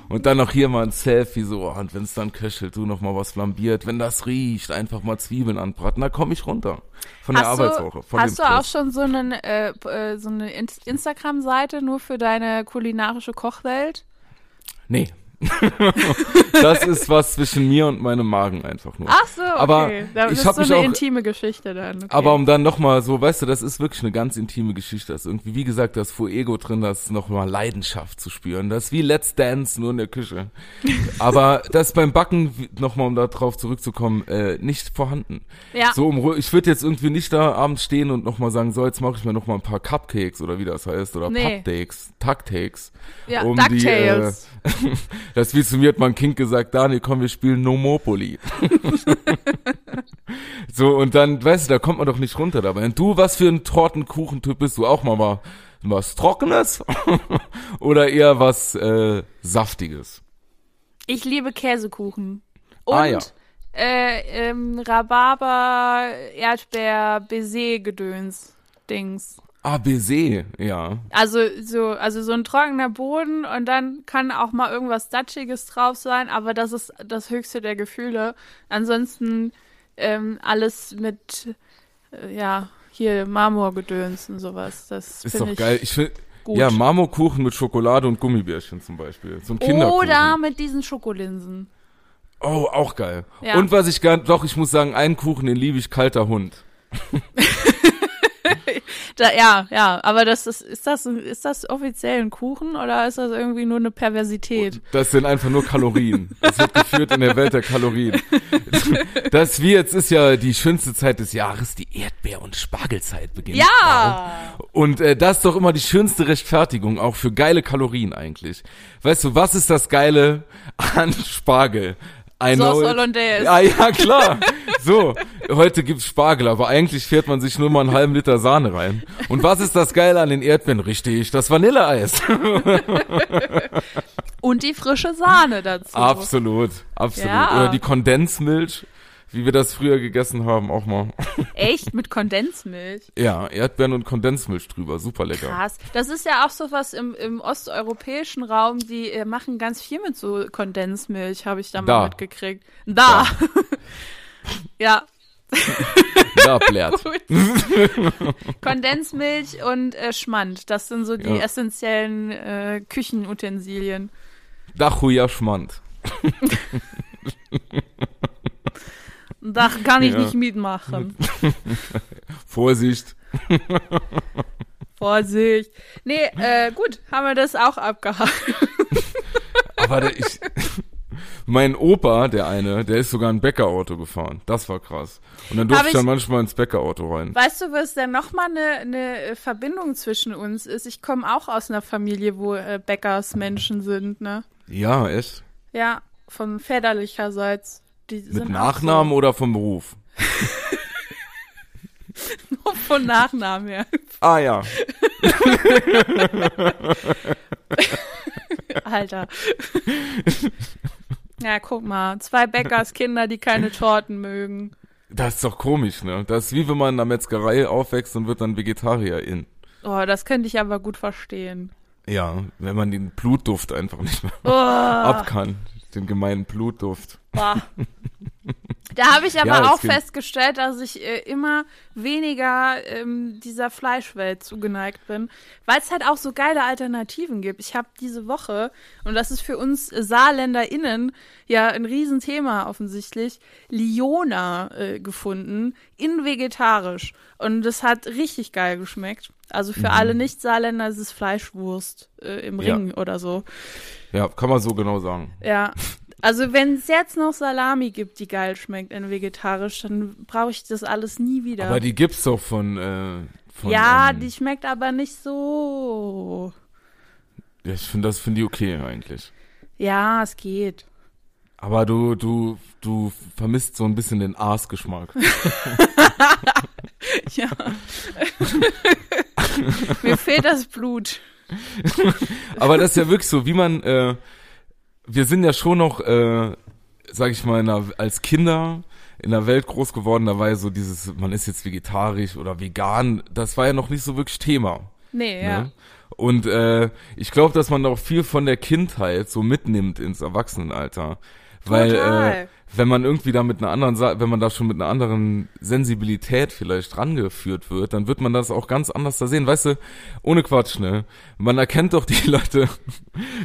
S2: Und dann noch hier mal ein Selfie so, oh, und wenn es dann köchelt, du noch mal was flambiert. Wenn das riecht, einfach mal Zwiebeln anbraten, da komme ich runter von der
S3: Hast du,
S2: Arbeitswoche. Von
S3: hast du auch schon so, einen, äh, äh, so eine In- Instagram-Seite nur für deine kulinarische Kochwelt?
S2: Nee. das ist was zwischen mir und meinem Magen einfach nur.
S3: Ach so, okay.
S2: Aber
S3: das
S2: ich
S3: ist so
S2: mich
S3: eine
S2: auch-
S3: intime Geschichte dann. Okay.
S2: Aber um dann nochmal so, weißt du, das ist wirklich eine ganz intime Geschichte. Das ist irgendwie, wie gesagt, das Fuego drin, das ist nochmal Leidenschaft zu spüren. Das ist wie Let's Dance, nur in der Küche. Aber das beim Backen, nochmal um da drauf zurückzukommen, äh, nicht vorhanden.
S3: ja.
S2: So, um, ich würde jetzt irgendwie nicht da abends stehen und nochmal sagen, so, jetzt mache ich mir nochmal ein paar Cupcakes oder wie das heißt, oder
S3: Nee.
S2: Pupcakes, Tucktakes.
S3: ja,
S2: um die,
S3: DuckTales.
S2: Das wie zu mir hat mein Kind gesagt, Daniel, komm, wir spielen Nomopoly. so, und dann, weißt du, da kommt man doch nicht runter dabei. Und du, was für ein Tortenkuchentyp bist du? Auch mal mal was Trockenes? Oder eher was äh, Saftiges?
S3: Ich liebe Käsekuchen. Und
S2: Ah, ja.
S3: äh, ähm, Rhabarber, Erdbeer, Baiser-Gedöns. Dings.
S2: Ah, Baiser, ja.
S3: Also so, also so ein trockener Boden und dann kann auch mal irgendwas Datschiges drauf sein, aber das ist das höchste der Gefühle. Ansonsten ähm, alles mit, äh, ja, hier Marmorgedöns und sowas. Das
S2: Ist
S3: finde
S2: doch
S3: ich
S2: geil. Ich find,
S3: gut.
S2: ja, Marmorkuchen mit Schokolade und Gummibärchen zum Beispiel. Ein Kinderkuchen.
S3: Oder mit diesen Schokolinsen.
S2: Oh, auch geil.
S3: Ja.
S2: Und was ich gar, doch, ich muss sagen, einen Kuchen, den liebe ich, kalter Hund.
S3: Da, ja, ja, aber das ist, ist das, ist das offiziell ein Kuchen oder ist das irgendwie nur eine Perversität?
S2: Das sind einfach nur Kalorien. Das wird geführt in der Welt der Kalorien. Das wie jetzt ist ja die schönste Zeit des Jahres, die Erdbeer- und Spargelzeit beginnt.
S3: Ja!
S2: Und äh, das ist doch immer die schönste Rechtfertigung, auch für geile Kalorien eigentlich. Weißt du, was ist das Geile an Spargel? I
S3: Sauce. Hollandaise.
S2: Ja, ja, klar. So, heute gibt's Spargel, aber eigentlich fährt man sich nur mal einen halben Liter Sahne rein. Und was ist das Geile an den Erdbeeren? Richtig, das Vanilleeis.
S3: Und die frische Sahne dazu.
S2: Absolut, absolut.
S3: Ja.
S2: Oder die Kondensmilch, wie wir das früher gegessen haben, auch mal.
S3: Echt mit Kondensmilch.
S2: Ja, Erdbeeren und Kondensmilch drüber, super lecker.
S3: Krass. Das ist ja auch so was im, im osteuropäischen Raum, die äh, machen ganz viel mit so Kondensmilch, habe ich da mal
S2: Da.
S3: mitgekriegt. Da. ja,
S2: Da blärt.
S3: Kondensmilch und äh, Schmand, das sind so die
S2: Ja.
S3: essentiellen äh, Küchenutensilien.
S2: Dachuja Schmand.
S3: Da kann ich
S2: Ja.
S3: nicht mitmachen.
S2: Vorsicht.
S3: Vorsicht. Nee, äh, gut, haben wir das auch abgehakt.
S2: Aber ich, mein Opa, der eine, der ist sogar ein Bäckerauto gefahren. Das war krass. Und dann durfte
S3: Hab
S2: ich dann manchmal ins Bäckerauto rein.
S3: Weißt du, was denn nochmal eine, eine Verbindung zwischen uns ist? Ich komme auch aus einer Familie, wo äh, Bäckersmenschen sind, ne?
S2: Ja, echt?
S3: Ja, von väterlicherseits. Die
S2: Mit Nachnamen oder vom Beruf?
S3: So, von Nachnamen, ja.
S2: Ah ja.
S3: Alter. Ja, guck mal. Zwei Bäckerskinder, die keine Torten mögen.
S2: Das ist doch komisch, ne? Das ist wie wenn man in einer Metzgerei aufwächst und wird dann Vegetarierin.
S3: Oh, das könnte ich aber gut verstehen.
S2: Ja, wenn man den Blutduft einfach nicht mehr
S3: Oh,
S2: ab kann. Den gemeinen Blutduft.
S3: boah. Da habe ich aber
S2: Ja,
S3: auch festgestellt, dass ich äh, immer weniger ähm, dieser Fleischwelt zugeneigt bin, weil es halt auch so geile Alternativen gibt. Ich habe diese Woche, und das ist für uns SaarländerInnen ja ein Riesenthema offensichtlich, Liona äh, gefunden, in vegetarisch. Und das hat richtig geil geschmeckt. Also für alle Nicht-Saarländer ist es Fleischwurst äh, im
S2: Ja.
S3: Ring oder so.
S2: Ja, kann man so genau sagen.
S3: Ja. Also wenn es jetzt noch Salami gibt, die geil schmeckt in vegetarisch, dann brauche ich das alles nie wieder.
S2: Aber die gibt's doch von, äh, von
S3: ja,
S2: ähm,
S3: die schmeckt aber nicht so.
S2: ja, ich finde das finde ich okay eigentlich.
S3: Ja, es geht.
S2: Aber du, du, du vermisst so ein bisschen den Aasgeschmack.
S3: Ja. Mir fehlt das Blut.
S2: Aber das ist ja wirklich so, wie man, äh, wir sind ja schon noch, äh, sag ich mal, in einer, als Kinder in der Welt groß geworden, da war ja so dieses, man ist jetzt vegetarisch oder vegan, das war ja noch nicht so wirklich Thema.
S3: Nee, ja.
S2: Ne? Und äh, ich glaube, dass man auch viel von der Kindheit so mitnimmt ins Erwachsenenalter. Weil äh,
S3: Total.
S2: Wenn man irgendwie da mit einer anderen, wenn man da schon mit einer anderen Sensibilität vielleicht rangeführt wird, dann wird man das auch ganz anders da sehen. Weißt du, ohne Quatsch, ne? Man erkennt doch die Leute,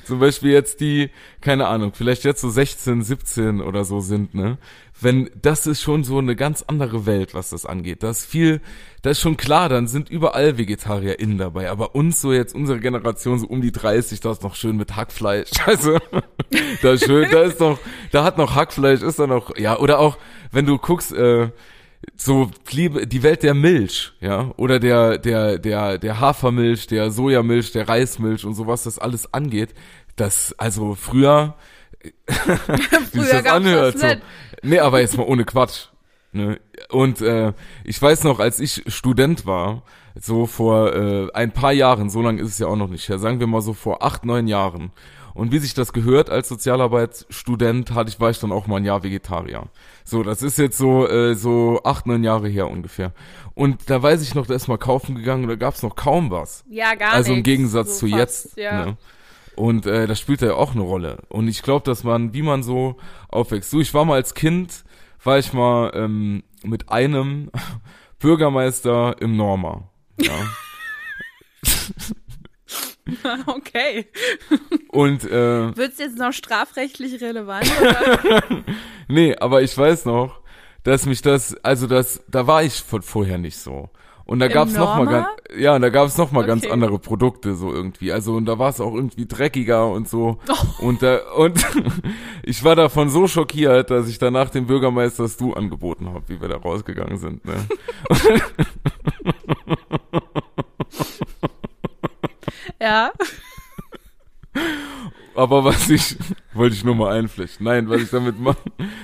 S2: zum Beispiel jetzt die, keine Ahnung, vielleicht jetzt so 16, 17 oder so sind, ne? Wenn, das ist schon so eine ganz andere Welt, was das angeht. Das ist viel, das ist schon klar, dann sind überall VegetarierInnen dabei. Aber uns so jetzt, unsere Generation, so um die 30, da ist noch schön mit Hackfleisch. Also, da ist schön, da ist noch, da hat noch Hackfleisch, ist da noch, ja, oder auch, wenn du guckst, äh, so liebe die Welt der Milch, ja, oder der der der der Hafermilch, der Sojamilch, der Reismilch und sowas das alles angeht, das also früher wie sich
S3: Früher gab's das
S2: so.
S3: nicht.
S2: Nee, aber jetzt mal ohne Quatsch. Ne? Und äh, ich weiß noch, als ich Student war, so vor äh, ein paar Jahren, so lange ist es ja auch noch nicht her, sagen wir mal so vor acht, neun Jahren. Und wie sich das gehört als Sozialarbeitsstudent, hatte ich, war ich dann auch mal ein Jahr Vegetarier. So, das ist jetzt so, äh, so acht, neun Jahre her ungefähr. Und da weiß ich noch, da ist mal kaufen gegangen und da gab's noch kaum was.
S3: Ja, gar
S2: also im. Gegensatz
S3: So
S2: zu
S3: fast,
S2: jetzt.
S3: Ja.
S2: Ne? Und äh, das spielt ja auch eine Rolle. Und ich glaube, dass man, wie man so aufwächst. Du, ich war mal als Kind, war ich mal ähm, mit einem Bürgermeister im Norma. Ja.
S3: Okay.
S2: Und äh,
S3: Wird's jetzt noch strafrechtlich relevant? Oder?
S2: nee, aber ich weiß noch, dass mich das, also das, da war ich von vorher nicht so. Und da gab's noch mal
S3: Norma?
S2: ganz, ja, und da gab's noch mal ganz
S3: Okay.
S2: andere Produkte so irgendwie. Also und da war es auch irgendwie dreckiger und so.
S3: Oh.
S2: Und da und ich war davon so schockiert, dass ich danach dem Bürgermeister das Du angeboten habe, wie wir da rausgegangen sind. Ne?
S3: ja.
S2: Aber was ich wollte ich nur mal einflechten. Nein, was ich damit mache,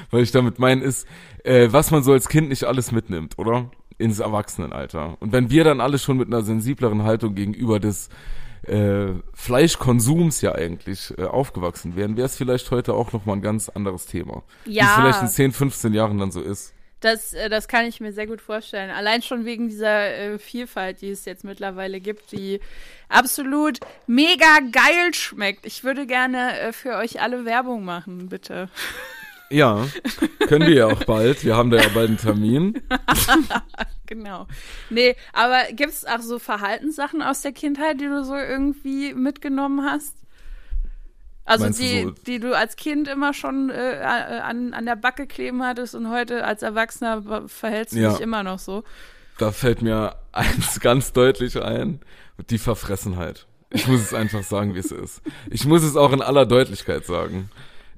S2: was ich damit meine ist, äh, was man so als Kind nicht alles mitnimmt, oder? Ins Erwachsenenalter. Und wenn wir dann alle schon mit einer sensibleren Haltung gegenüber des äh, Fleischkonsums ja eigentlich äh, aufgewachsen wären, wäre es vielleicht heute auch noch mal ein ganz anderes Thema. Wie es
S3: Ja.
S2: vielleicht in 10, 15 Jahren dann so ist.
S3: Das, äh, das kann ich mir sehr gut vorstellen. Allein schon wegen dieser äh, Vielfalt, die es jetzt mittlerweile gibt, die absolut mega geil schmeckt. Ich würde gerne äh, für euch alle Werbung machen, bitte.
S2: Ja, können wir ja auch bald. Wir haben da ja bald einen Termin.
S3: Genau. Nee, aber gibt's auch so Verhaltenssachen aus der Kindheit, die du so irgendwie mitgenommen hast? Also
S2: Meinst du
S3: die,
S2: so-
S3: die du als Kind immer schon äh, an, an der Backe kleben hattest und heute als Erwachsener verhältst du
S2: Ja.
S3: dich immer noch so.
S2: Da fällt mir eins ganz deutlich ein, die Verfressenheit. Ich muss es einfach sagen, wie es ist. Ich muss es auch in aller Deutlichkeit sagen.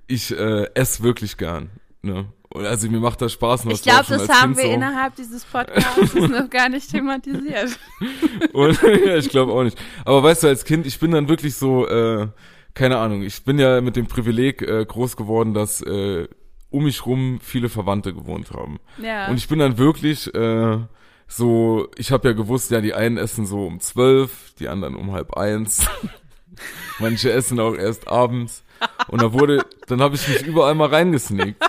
S2: Ich äh, esse wirklich gern. Ne? Und Also mir macht das Spaß. und
S3: Ich glaube, das haben
S2: Kind
S3: wir
S2: so.
S3: innerhalb dieses Podcasts noch gar nicht thematisiert.
S2: Und, ja, ich glaube auch nicht. Aber weißt du, als Kind, ich bin dann wirklich so, äh, keine Ahnung, ich bin ja mit dem Privileg äh, groß geworden, dass äh, um mich rum viele Verwandte gewohnt haben.
S3: Ja.
S2: Und ich bin dann wirklich äh, so, ich habe ja gewusst, ja, die einen essen so um zwölf, die anderen um halb eins. Manche essen auch erst abends. Und da wurde, dann habe ich mich überall mal reingesneakt.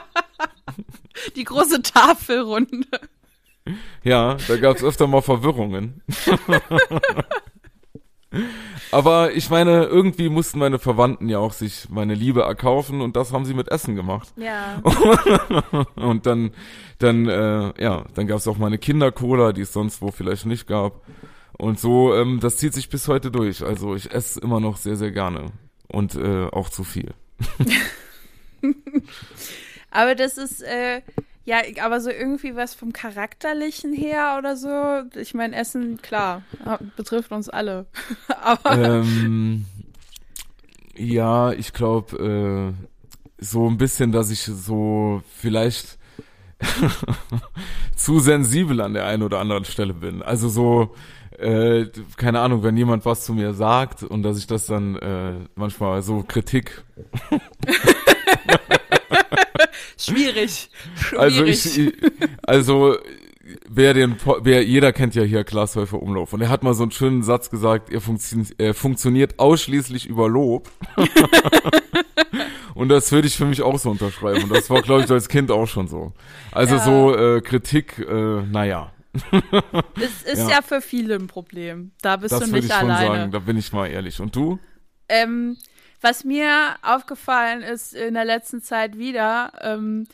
S3: Die große Tafelrunde.
S2: Ja, da gab's öfter mal Verwirrungen. Aber ich meine, irgendwie mussten meine Verwandten ja auch sich meine Liebe erkaufen und das haben sie mit Essen gemacht.
S3: Ja.
S2: und dann, dann, äh, ja, dann gab es auch meine Kindercola, die es sonst wo vielleicht nicht gab. Und so, ähm, das zieht sich bis heute durch. Also ich esse immer noch sehr, sehr gerne. Und äh, auch zu viel.
S3: aber das ist, äh, ja, aber so irgendwie was vom Charakterlichen her oder so. Ich meine, Essen, klar, betrifft uns alle. aber.
S2: Ähm, ja, ich glaube, äh, so ein bisschen, dass ich so vielleicht zu sensibel an der einen oder anderen Stelle bin. Also so, äh, keine Ahnung, wenn jemand was zu mir sagt und dass ich das dann äh, manchmal so Kritik.
S3: Schwierig. Schwierig.
S2: Also ich, also wer den, wer jeder kennt ja hier Glashäufer Umlauf und er hat mal so einen schönen Satz gesagt, er, funktio er funktioniert ausschließlich über Lob. und das würde ich für mich auch so unterschreiben und das war glaube ich als Kind auch schon so. Also ja. so äh, Kritik, äh, naja.
S3: Es ist ja. ja. für viele ein Problem. Da bist
S2: das
S3: du nicht
S2: ich schon
S3: alleine.
S2: Sagen, da bin ich mal ehrlich. Und du?
S3: Ähm, was mir aufgefallen ist in der letzten Zeit wieder, ähm,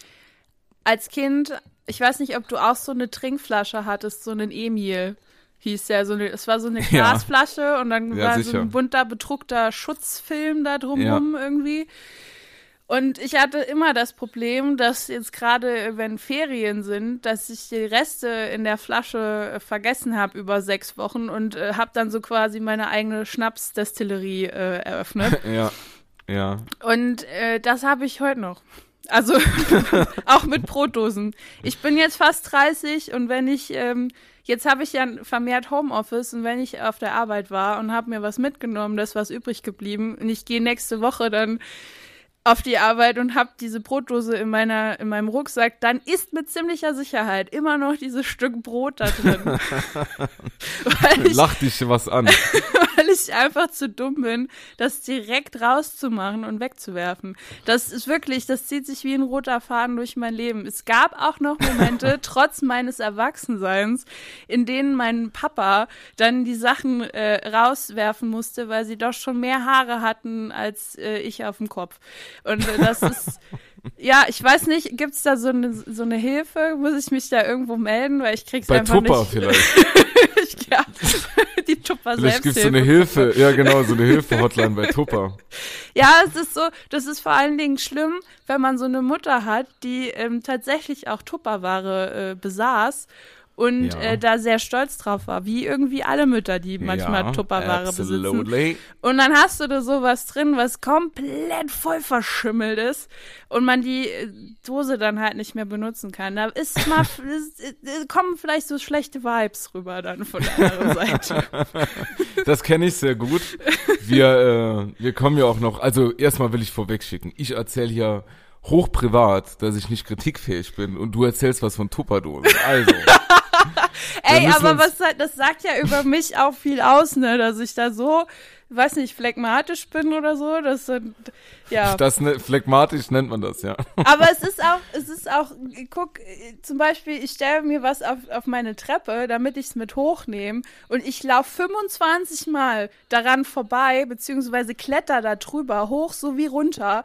S3: als Kind, ich weiß nicht, ob du auch so eine Trinkflasche hattest, so einen Emil hieß der. So eine, es war so eine Glasflasche ja. und dann ja, war sicher. so ein bunter, bedruckter Schutzfilm da drumrum ja. irgendwie. Und ich hatte immer das Problem, dass jetzt gerade, wenn Ferien sind, dass ich die Reste in der Flasche äh, vergessen habe über sechs Wochen und äh, habe dann so quasi meine eigene Schnapsdestillerie äh, eröffnet.
S2: ja, ja.
S3: Und äh, das habe ich heute noch. Also auch mit Brotdosen. Ich bin jetzt fast 30 und wenn ich ähm, jetzt habe ich ja vermehrt Homeoffice und wenn ich auf der Arbeit war und habe mir was mitgenommen, das was übrig geblieben und ich gehe nächste Woche dann auf die Arbeit und habe diese Brotdose in meiner in meinem Rucksack, dann ist mit ziemlicher Sicherheit immer noch dieses Stück Brot da drin.
S2: ich, Lach dich was an.
S3: weil ich einfach zu dumm bin, das direkt rauszumachen und wegzuwerfen. Das ist wirklich, das zieht sich wie ein roter Faden durch mein Leben. Es gab auch noch Momente, trotz meines Erwachsenseins, in denen mein Papa dann die Sachen äh, rauswerfen musste, weil sie doch schon mehr Haare hatten als äh, ich auf dem Kopf. Und äh, das ist, ja, ich weiß nicht, gibt's da so eine, so eine Hilfe? Muss ich mich da irgendwo melden? Weil ich krieg's
S2: Bei
S3: einfach
S2: Tupper
S3: nicht.
S2: vielleicht.
S3: ich, ja, die Tupper
S2: Vielleicht gibt's so eine Hilfe, ja genau, so eine Hilfe-Hotline bei Tupper.
S3: Ja, es ist so, das ist vor allen Dingen schlimm, wenn man so eine Mutter hat, die ähm, tatsächlich auch Tupperware äh, besaß und ja. äh, da sehr stolz drauf war, wie irgendwie alle Mütter, die manchmal ja, Tupperware besitzen. Und dann hast du da sowas drin, was komplett voll verschimmelt ist und man die äh, Dose dann halt nicht mehr benutzen kann. Da ist mal ist, äh, kommen vielleicht so schlechte Vibes rüber dann von der anderen Seite.
S2: Das kenne ich sehr gut. Wir äh, wir kommen ja auch noch, also erstmal will ich vorweg schicken. Ich erzähle hier hochprivat, dass ich nicht kritikfähig bin und du erzählst was von Tupperdosen. Also.
S3: Ey, aber was das sagt ja über mich auch viel aus, ne, dass ich da so, weiß nicht, phlegmatisch bin oder so, das sind ja.
S2: Das ne, phlegmatisch nennt man das, ja.
S3: Aber es ist auch, es ist auch, guck, zum Beispiel, ich stelle mir was auf, auf meine Treppe, damit ich es mit hochnehme und ich laufe 25 Mal daran vorbei, beziehungsweise kletter da drüber, hoch sowie runter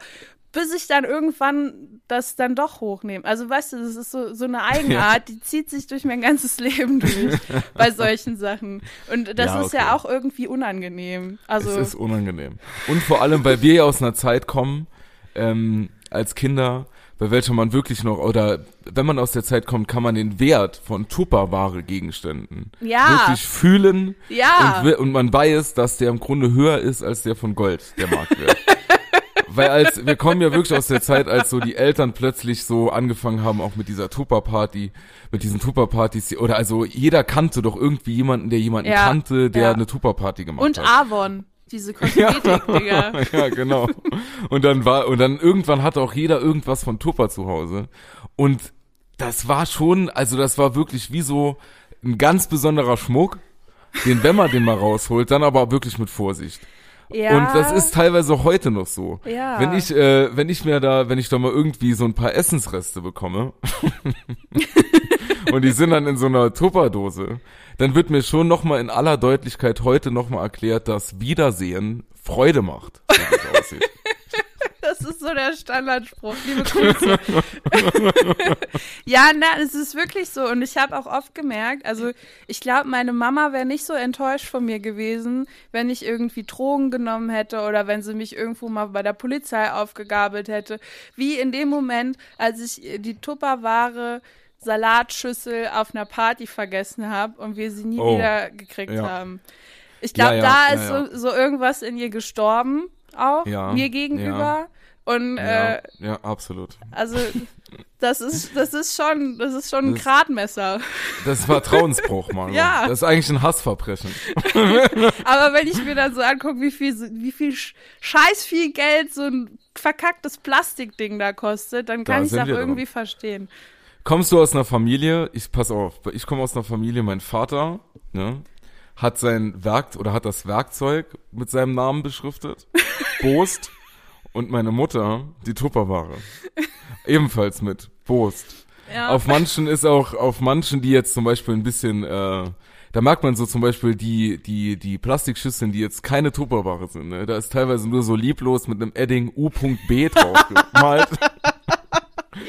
S3: bis ich dann irgendwann das dann doch hochnehme. Also weißt du, das ist so, so eine Eigenart, die zieht sich durch mein ganzes Leben durch bei solchen Sachen. Und das ja, ist ja auch irgendwie unangenehm. Also
S2: es ist unangenehm. Und vor allem, weil wir ja aus einer Zeit kommen, ähm, als Kinder, bei welcher man wirklich noch, oder wenn man aus der Zeit kommt, kann man den Wert von Tupperware Gegenständen
S3: ja.
S2: wirklich fühlen.
S3: Ja.
S2: Und, und man weiß, dass der im Grunde höher ist als der von Gold, der Marktwert. Weil als, wir kommen ja wirklich aus der Zeit, als so die Eltern plötzlich so angefangen haben, auch mit dieser Tupper-Party, mit diesen Tupper-Partys, oder also jeder kannte doch irgendwie jemanden, der jemanden ja, kannte, der ja. eine Tupper-Party gemacht
S3: Und
S2: hat.
S3: Und Avon. Diese Kosmetik-Dinger.
S2: Ja, ja, genau. Und dann war, und dann irgendwann hatte auch jeder irgendwas von Tupper zu Hause. Und das war schon, also das war wirklich wie so ein ganz besonderer Schmuck, den, wenn man den mal rausholt, dann aber wirklich mit Vorsicht.
S3: Ja.
S2: Und das ist teilweise heute noch so.
S3: Ja.
S2: Wenn ich, äh, wenn ich mir da, wenn ich da mal irgendwie so ein paar Essensreste bekomme und die sind dann in so einer Tupperdose, dann wird mir schon nochmal in aller Deutlichkeit heute nochmal erklärt, dass Wiedersehen Freude macht. So wie es aussieht.
S3: Das ist so der Standardspruch. Liebe Grüße. ja, na, es ist wirklich so. Und ich habe auch oft gemerkt, also ich glaube, meine Mama wäre nicht so enttäuscht von mir gewesen, wenn ich irgendwie Drogen genommen hätte oder wenn sie mich irgendwo mal bei der Polizei aufgegabelt hätte. Wie in dem Moment, als ich die Tupperware Salatschüssel auf einer Party vergessen habe und wir sie nie
S2: Oh,
S3: wieder gekriegt
S2: ja.
S3: haben. Ich glaube,
S2: Ja, ja,
S3: da ist. So, so irgendwas in ihr gestorben, auch
S2: Ja,
S3: mir gegenüber.
S2: ja.
S3: Und
S2: Ja,
S3: äh,
S2: ja, absolut.
S3: also das ist, das ist schon, das ist schon ein
S2: Das-
S3: Gradmesser.
S2: Das ist Vertrauensbruch, Mann.
S3: Ja.
S2: Das ist eigentlich ein Hassverbrechen.
S3: Aber wenn ich mir dann so angucke, wie viel, wie viel Sch- scheiß viel Geld so ein verkacktes Plastikding da kostet, dann
S2: Da
S3: kann ich
S2: sind
S3: auch irgendwie
S2: dran.
S3: verstehen.
S2: Kommst du aus einer Familie, ich pass auf, ich komme aus einer Familie, mein Vater, ne, hat sein Werk oder hat das Werkzeug mit seinem Namen beschriftet, Bost, und meine Mutter die Tupperware. Ebenfalls mit Bost.
S3: Ja.
S2: Auf manchen ist auch, auf manchen, die jetzt zum Beispiel ein bisschen, äh, da merkt man so zum Beispiel die, die, die Plastikschüsseln, die jetzt keine Tupperware sind, ne? Da ist teilweise nur so lieblos mit einem Edding U.B drauf gemalt.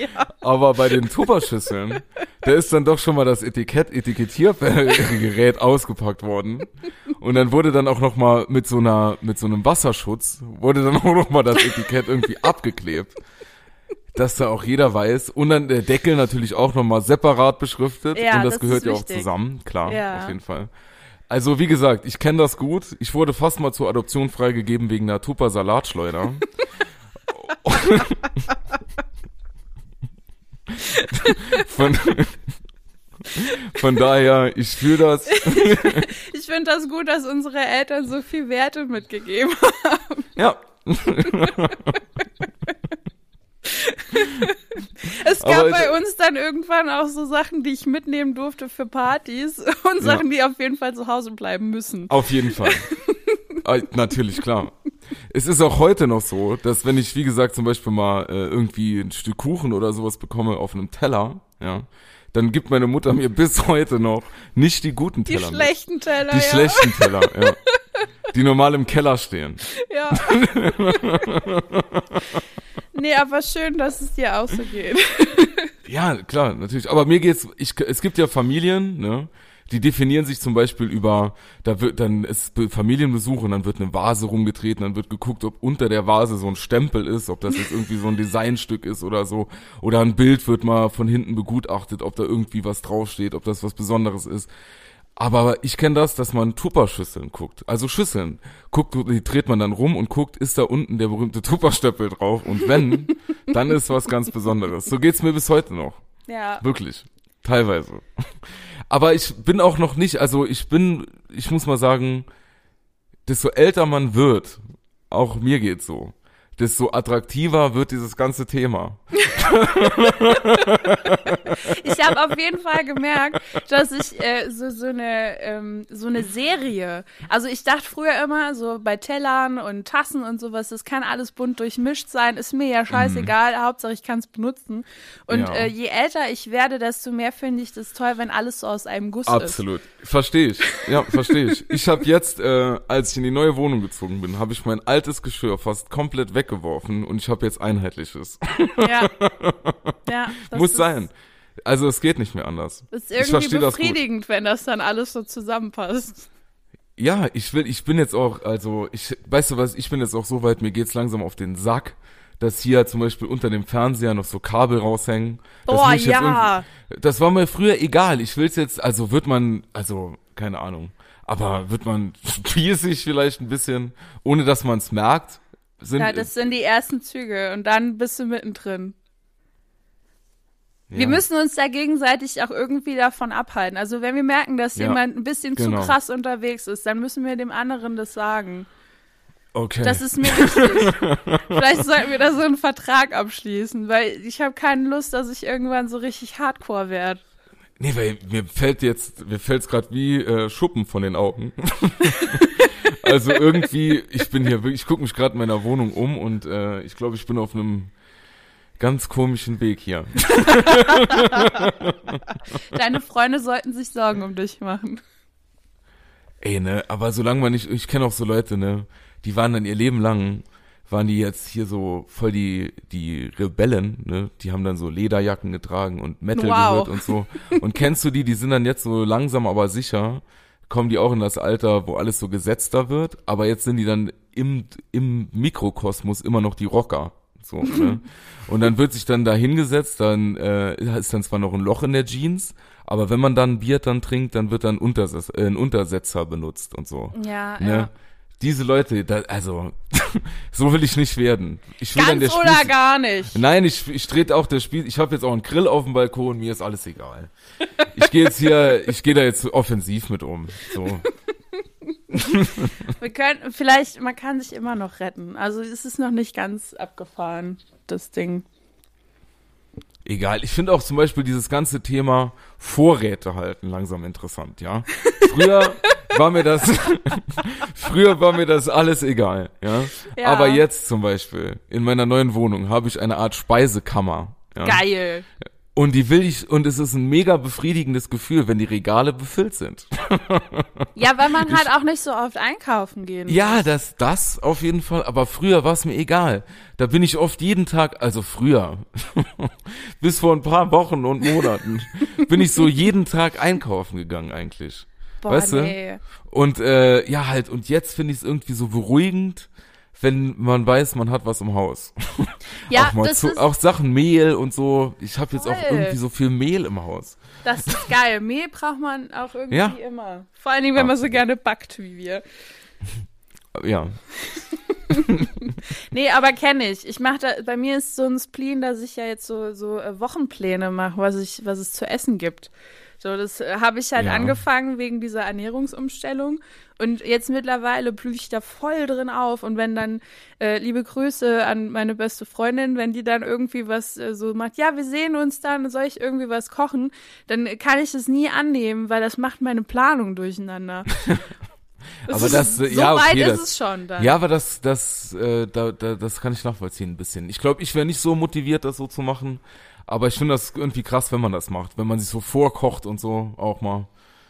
S2: Aber bei den Tupperschüsseln, da ist dann doch schon mal das Etikett, Etikettiergerät ausgepackt worden. Und dann wurde dann auch noch mal mit so einer, mit so einem Wasserschutz, wurde dann auch noch mal das Etikett irgendwie abgeklebt. Dass da auch jeder weiß. Und dann der Deckel natürlich auch noch mal separat beschriftet.
S3: Ja,
S2: und das,
S3: das
S2: gehört ja auch
S3: wichtig.
S2: zusammen. Klar,
S3: Ja.
S2: auf jeden Fall. Also wie gesagt, ich kenne das gut. Ich wurde fast mal zur Adoption freigegeben wegen einer Tupper Salatschleuder. Von, von daher, ich fühle das.
S3: Ich finde das gut, dass unsere Eltern so viel Werte mitgegeben haben.
S2: Ja,
S3: Es gab
S2: Aber
S3: bei uns dann irgendwann auch so Sachen, die ich mitnehmen durfte für Partys und Sachen, die auf jeden Fall zu Hause bleiben müssen.
S2: auf jeden Fall. Ah, Natürlich, klar. Es ist auch heute noch so, dass wenn ich, wie gesagt, zum Beispiel mal äh, irgendwie ein Stück Kuchen oder sowas bekomme auf einem Teller, ja, dann gibt meine Mutter mir bis heute noch nicht die guten
S3: Die
S2: Teller mit.
S3: schlechten Teller,
S2: Die
S3: ja.
S2: schlechten Teller, ja. Die normal im Keller stehen.
S3: Ja. nee, aber schön, dass es dir auch so geht.
S2: Ja, klar, natürlich. Aber mir geht's, ich, es gibt ja Familien, ne, die definieren sich zum Beispiel über, da wird, dann ist Be- Familienbesuch und dann wird eine Vase rumgetreten, dann wird geguckt, ob unter der Vase so ein Stempel ist, ob das jetzt irgendwie so ein Designstück ist oder so. Oder ein Bild wird mal von hinten begutachtet, ob da irgendwie was draufsteht, ob das was Besonderes ist. Aber ich kenne das, dass man Tupperschüsseln guckt. Also Schüsseln. Guckt, die dreht man dann rum und guckt, ist da unten der berühmte Tupperstöppel drauf? Und wenn, dann ist was ganz Besonderes. So geht's mir bis heute noch.
S3: Ja.
S2: Wirklich. Teilweise. Aber ich bin auch noch nicht, also ich bin, ich muss mal sagen, desto älter man wird, auch mir geht's so, desto attraktiver wird dieses ganze Thema.
S3: Ich habe auf jeden Fall gemerkt, dass ich äh, so, so, eine, ähm, so eine Serie, also ich dachte früher immer, so bei Tellern und Tassen und sowas, das kann alles bunt durchmischt sein, ist mir ja scheißegal, Hauptsache ich kann es benutzen. Und
S2: Mhm. Ja.
S3: äh, je älter ich werde, desto mehr finde ich das toll, wenn alles so aus einem Guss ist.
S2: Absolut. Verstehe ich. Ja, verstehe ich. Ich habe jetzt, äh, als ich in die neue Wohnung gezogen bin, habe ich mein altes Geschirr fast komplett weggeworfen und ich habe jetzt einheitliches.
S3: Ja. ja das
S2: Muss sein. Also es geht nicht mehr anders.
S3: Ist irgendwie
S2: verstehe das
S3: befriedigend, wenn das dann alles so zusammenpasst.
S2: Ja, ich will, ich bin jetzt auch, also ich, weißt du was, ich bin jetzt auch so weit, mir geht's langsam auf den Sack, dass hier zum Beispiel unter dem Fernseher noch so Kabel raushängen. Das
S3: Boah,
S2: will
S3: ja.
S2: Das war mir früher egal. Ich will's jetzt, also wird man, also keine Ahnung, aber wird man spießig vielleicht ein bisschen, ohne dass man es merkt. Sind,
S3: Ja, das sind die ersten Züge und dann bist du mittendrin.
S2: ja.
S3: Wir müssen uns da gegenseitig auch irgendwie davon abhalten. Also wenn wir merken, dass
S2: Ja,
S3: jemand ein bisschen
S2: genau.
S3: zu krass unterwegs ist, dann müssen wir dem anderen das sagen.
S2: Okay.
S3: Das ist mir wichtig. Vielleicht sollten wir da so einen Vertrag abschließen, weil ich habe keine Lust, dass ich irgendwann so richtig hardcore werde.
S2: Nee, weil mir fällt jetzt, mir fällt's gerade wie äh, Schuppen von den Augen. also irgendwie, ich bin hier wirklich, ich gucke mich gerade in meiner Wohnung um und äh, ich glaube, ich bin auf einem, ganz komischen Weg hier.
S3: Deine Freunde sollten sich Sorgen um dich machen.
S2: Ey, ne, aber solange man nicht, ich kenne auch so Leute, ne, die waren dann ihr Leben lang, waren die jetzt hier so voll die, die Rebellen, ne, die haben dann so Lederjacken getragen und Metal
S3: Wow.
S2: gehört und so. Und kennst du die, die sind dann jetzt so langsam, aber sicher, kommen die auch in das Alter, wo alles so gesetzter wird, aber jetzt sind die dann im, im Mikrokosmos immer noch die Rocker. So, ne? Und dann wird sich dann da hingesetzt, dann äh, ist dann zwar noch ein Loch in der Jeans, aber wenn man dann Bier dann trinkt, dann wird dann Untersetz, äh, ein Untersetzer benutzt und so.
S3: Ja,
S2: Ne?
S3: ja.
S2: Diese Leute, da, also so will ich nicht werden. Ich will dann der
S3: Ganz oder
S2: Spieß-
S3: gar nicht.
S2: Nein, ich, ich trete auch der Spiel. Ich habe jetzt auch einen Grill auf dem Balkon, mir ist alles egal. Ich gehe jetzt hier, ich gehe da jetzt offensiv mit um. So.
S3: Wir können, vielleicht, man kann sich immer noch retten. Also es ist noch nicht ganz abgefahren, das Ding.
S2: Egal. Ich finde auch zum Beispiel dieses ganze Thema Vorräte halten langsam interessant, ja. Früher war mir das, früher war mir das alles egal, ja.
S3: Ja.
S2: Aber jetzt zum Beispiel, in meiner neuen Wohnung habe ich eine Art Speisekammer. Ja?
S3: Geil.
S2: Und die will ich, und es ist ein mega befriedigendes Gefühl, wenn die Regale befüllt sind.
S3: Ja, weil man halt auch nicht so oft einkaufen gehen
S2: Ja, das, das auf jeden Fall. Aber früher war es mir egal. Da bin ich oft jeden Tag, also früher, bis vor ein paar Wochen und Monaten, bin ich so jeden Tag einkaufen gegangen eigentlich.
S3: Boah,
S2: weißt du?
S3: nee.
S2: Und äh, ja, halt, und jetzt finde ich es irgendwie so beruhigend, wenn man weiß, man hat was im Haus.
S3: Ja,
S2: auch,
S3: das
S2: zu,
S3: ist,
S2: auch Sachen Mehl und so. Ich habe jetzt auch irgendwie so viel Mehl im Haus.
S3: das ist geil. Mehl braucht man auch irgendwie
S2: Ja.
S3: immer. Vor allen Dingen, wenn man so gerne backt wie wir.
S2: Ja.
S3: Nee, aber kenne ich. Ich mache da, bei mir ist so ein Spleen, dass ich ja jetzt so, so äh, Wochenpläne mache, was ich, was es zu essen gibt. So, das äh, habe ich halt
S2: Ja.
S3: angefangen wegen dieser Ernährungsumstellung. Und jetzt mittlerweile blühe ich da voll drin auf. Und wenn dann, äh, liebe Grüße an meine beste Freundin, wenn die dann irgendwie was äh, so macht, ja, wir sehen uns dann, soll ich irgendwie was kochen, dann kann ich das nie annehmen, weil das macht meine Planung durcheinander.
S2: Aber das,
S3: so
S2: ja, okay,
S3: weit
S2: das-
S3: ist es schon dann.
S2: Ja, aber das, das, äh, da, da, das kann ich nachvollziehen ein bisschen. Ich glaube, ich wäre nicht so motiviert, das so zu machen. Aber ich finde das irgendwie krass, wenn man das macht, wenn man sich so vorkocht und so auch mal.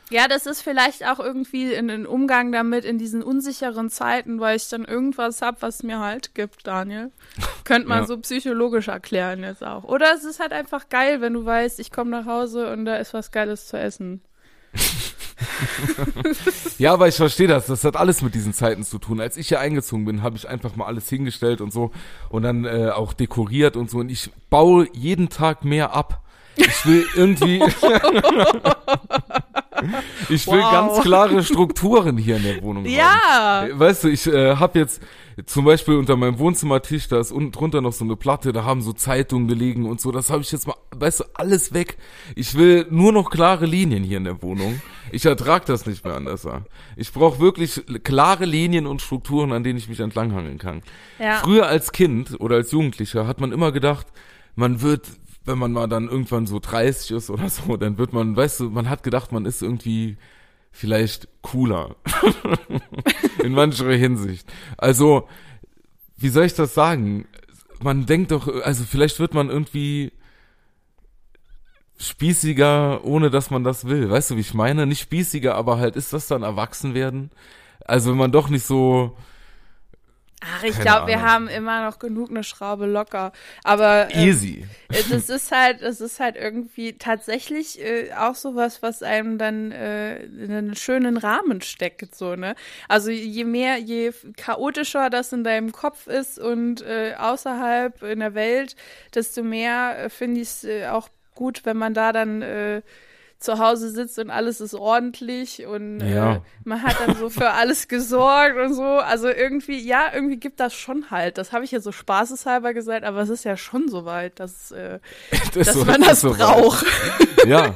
S3: Ja, das ist vielleicht auch irgendwie in den Umgang damit in diesen unsicheren Zeiten, weil ich dann irgendwas hab, was mir halt gibt, Daniel. Könnte man
S2: Ja.
S3: so psychologisch erklären jetzt auch. Oder es ist halt einfach geil, wenn du weißt, ich komme nach Hause und da ist was Geiles zu essen.
S2: Ja, aber ich verstehe das. Das hat alles mit diesen Zeiten zu tun. Als ich hier eingezogen bin, habe ich einfach mal alles hingestellt und so und dann äh, auch dekoriert und so. Und ich baue jeden Tag mehr ab. Ich will irgendwie. ich will
S3: Wow.
S2: ganz klare Strukturen hier in der Wohnung. haben.
S3: Ja!
S2: Weißt du, ich äh, habe jetzt zum Beispiel unter meinem Wohnzimmertisch, da ist unten drunter noch so eine Platte, da haben so Zeitungen gelegen und so. Das habe ich jetzt mal, weißt du, alles weg. Ich will nur noch klare Linien hier in der Wohnung. Ich ertrag das nicht mehr anders. Ich brauche wirklich klare Linien und Strukturen, an denen ich mich entlanghangeln kann.
S3: Ja.
S2: Früher als Kind oder als Jugendlicher hat man immer gedacht, man wird, wenn man mal dann irgendwann so 30 ist oder so, dann wird man, weißt du, man hat gedacht, man ist irgendwie vielleicht cooler. In mancher Hinsicht. Also, wie soll ich das sagen? Man denkt doch, also vielleicht wird man irgendwie spießiger, ohne dass man das will. Weißt du, wie ich meine? Nicht spießiger, aber halt ist das dann erwachsen werden? Also wenn man doch nicht so
S3: Ach, ich glaube, wir haben immer noch genug eine Schraube locker. Aber ähm,
S2: easy.
S3: das ist halt, das ist halt irgendwie tatsächlich äh, auch sowas, was einem dann äh, in einen schönen Rahmen steckt, so, ne? Also je mehr, je chaotischer das in deinem Kopf ist und äh, außerhalb in der Welt, desto mehr äh, finde ich es äh, auch gut, wenn man da dann äh, zu Hause sitzt und alles ist ordentlich und äh,
S2: Ja.
S3: man hat dann so für alles gesorgt und so. Also irgendwie, ja, irgendwie gibt das schon halt. Das habe ich ja so spaßeshalber gesagt, aber es ist ja schon so weit, dass, äh,
S2: Das
S3: dass
S2: so-
S3: man das
S2: so weit.
S3: braucht.
S2: Ja,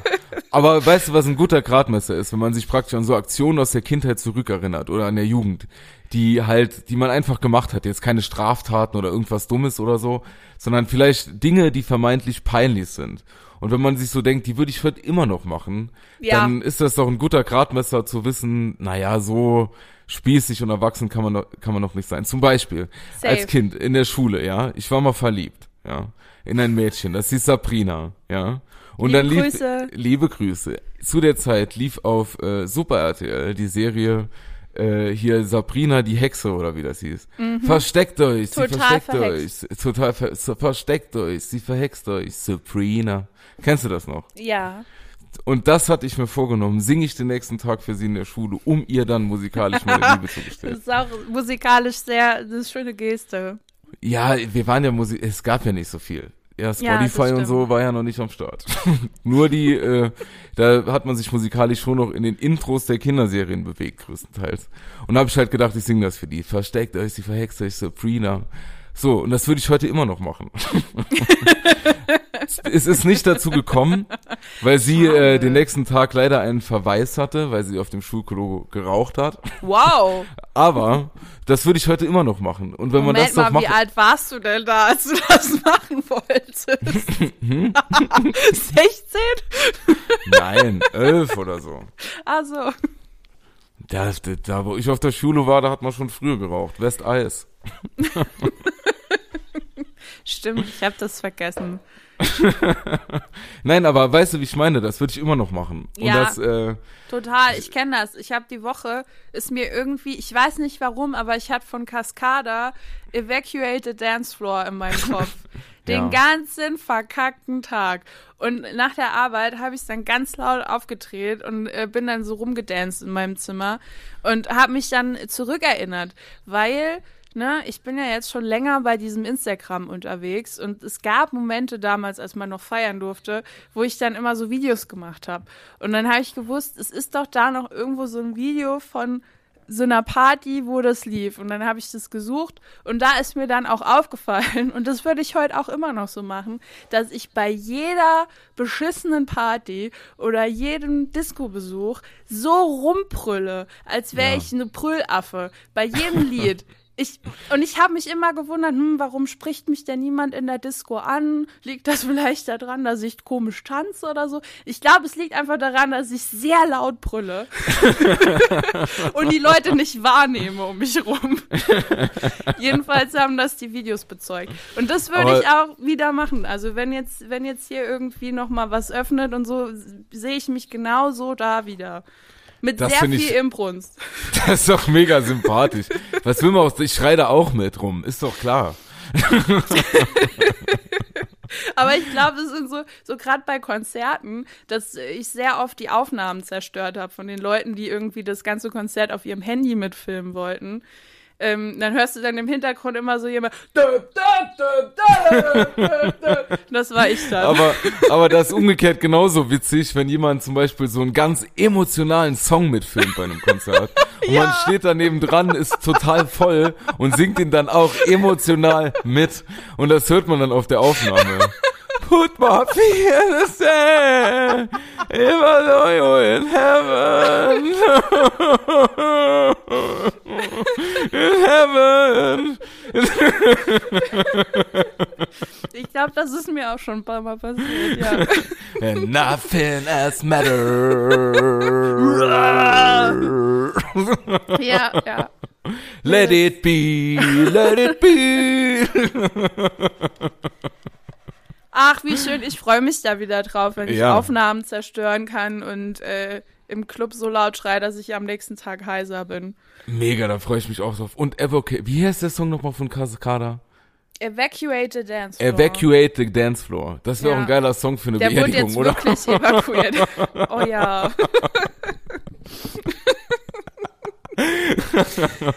S2: aber weißt du, was ein guter Gradmesser ist, wenn man sich praktisch an so Aktionen aus der Kindheit zurückerinnert oder an der Jugend, die halt, die man einfach gemacht hat, jetzt keine Straftaten oder irgendwas Dummes oder so, sondern vielleicht Dinge, die vermeintlich peinlich sind. Und wenn man sich so denkt, die würde ich heute immer noch machen,
S3: Ja.
S2: dann ist das doch ein guter Gradmesser zu wissen, naja, so spießig und erwachsen kann man noch, kann man noch nicht sein. Zum Beispiel,
S3: Safe.
S2: als Kind in der Schule, ja, ich war mal verliebt, ja, in ein Mädchen, das ist Sabrina, ja. Und
S3: Liebe
S2: dann lief,
S3: Grüße.
S2: liebe Grüße. Zu der Zeit lief auf äh, Super RTL die Serie äh, hier Sabrina die Hexe oder wie das hieß. Versteckt euch, sie
S3: Mhm. Total
S2: versteckt
S3: verhext.
S2: euch, total ver versteckt euch, sie verhext euch, Sabrina. Kennst du das noch?
S3: Ja.
S2: Und das hatte ich mir vorgenommen, singe ich den nächsten Tag für sie in der Schule, um ihr dann musikalisch meine Liebe zu
S3: Das
S2: bestellen.
S3: ist auch musikalisch sehr, das ist eine schöne Geste.
S2: Ja, wir waren ja Musik, es gab ja nicht so viel. Ja,
S3: Ja, das
S2: Spotify und so war ja noch nicht am Start. Nur die, äh, da hat man sich musikalisch schon noch in den Intros der Kinderserien bewegt, größtenteils. Und da habe ich halt gedacht, ich singe das für die. Versteckt euch, sie verhext euch, Sabrina. So, und das würde ich heute immer noch machen. es ist nicht dazu gekommen, weil sie äh, den nächsten Tag leider einen Verweis hatte, weil sie auf dem Schulklo geraucht hat.
S3: Wow.
S2: Aber das würde ich heute immer noch machen. Und wenn man
S3: Moment
S2: das doch
S3: mal,
S2: macht,
S3: wie alt warst du denn da, als du das machen wolltest?
S2: Hm?
S3: 16?
S2: Nein, elf oder so.
S3: Also,
S2: Da, da, da, wo ich auf der Schule war, da hat man schon früher geraucht. Westeis.
S3: stimmt, ich habe das vergessen.
S2: Nein, aber weißt du, wie ich meine? Das würde ich immer noch machen. Und
S3: Ja.
S2: das, äh,
S3: Total, ich kenne das. Ich habe die Woche, ist mir irgendwie, ich weiß nicht warum, aber ich hatte von Cascada Evacuated Dance Floor in meinem Kopf. Den
S2: Ja.
S3: ganzen verkackten Tag. Und nach der Arbeit habe ich es dann ganz laut aufgedreht und äh, bin dann so rumgedanced in meinem Zimmer und habe mich dann zurückerinnert, weil ne, ich bin ja jetzt schon länger bei diesem Instagram unterwegs und es gab Momente damals, als man noch feiern durfte, wo ich dann immer so Videos gemacht habe. Und dann habe ich gewusst, es ist doch da noch irgendwo so ein Video von so einer Party, wo das lief. Und dann habe ich das gesucht und da ist mir dann auch aufgefallen, und das würde ich heute auch immer noch so machen, dass ich bei jeder beschissenen Party oder jedem Disco-Besuch so rumbrülle, als wäre
S2: Ja.
S3: ich eine Brüllaffe. Bei jedem Lied. Ich, und ich habe mich immer gewundert, hm, warum spricht mich denn niemand in der Disco an? Liegt das vielleicht daran, dass ich komisch tanze oder so? Ich glaube, es liegt einfach daran, dass ich sehr laut brülle und die Leute nicht wahrnehme um mich rum. Jedenfalls haben das die Videos bezeugt. Und das würde ich auch wieder machen. Also wenn jetzt, wenn jetzt hier irgendwie noch mal was öffnet und so, sehe ich mich genau so da wieder. Mit
S2: Das
S3: sehr viel
S2: ich-
S3: Imbrunst.
S2: das ist doch mega sympathisch. Was will man aus, ich schreie da auch mit rum, ist doch klar.
S3: Aber ich glaube, es sind so, so gerade bei Konzerten, dass ich sehr oft die Aufnahmen zerstört habe von den Leuten, die irgendwie das ganze Konzert auf ihrem Handy mitfilmen wollten. Ähm, dann hörst du dann im Hintergrund immer so jemand. Das war ich dann.
S2: Aber, aber das ist umgekehrt genauso witzig, wenn jemand zum Beispiel so einen ganz emotionalen Song mitfilmt bei einem Konzert. Und man steht daneben dran, ist total voll und singt ihn dann auch emotional mit. Und das hört man dann auf der Aufnahme. Put my feet in the sand, if I know you're in heaven. In heaven.
S3: Ich glaube, das ist mir auch schon ein paar Mal passiert, ja.
S2: And nothing else matters.
S3: ja, ja.
S2: Let it be, let it be.
S3: Ach, wie schön. Ich freue mich da wieder drauf, wenn ich
S2: Ja.
S3: Aufnahmen zerstören kann und äh, im Club so laut schreie, dass ich am nächsten Tag heiser bin.
S2: Mega, da freue ich mich auch drauf. Und Evoca wie heißt der Song nochmal von Cascada?
S3: Evacuate the Dance Floor.
S2: Evacuate the Dance Floor. Das wäre
S3: Ja.
S2: auch ein geiler Song für eine
S3: Der wurde
S2: Beerdigung,
S3: jetzt
S2: oder?
S3: wirklich evakuiert. Oh ja.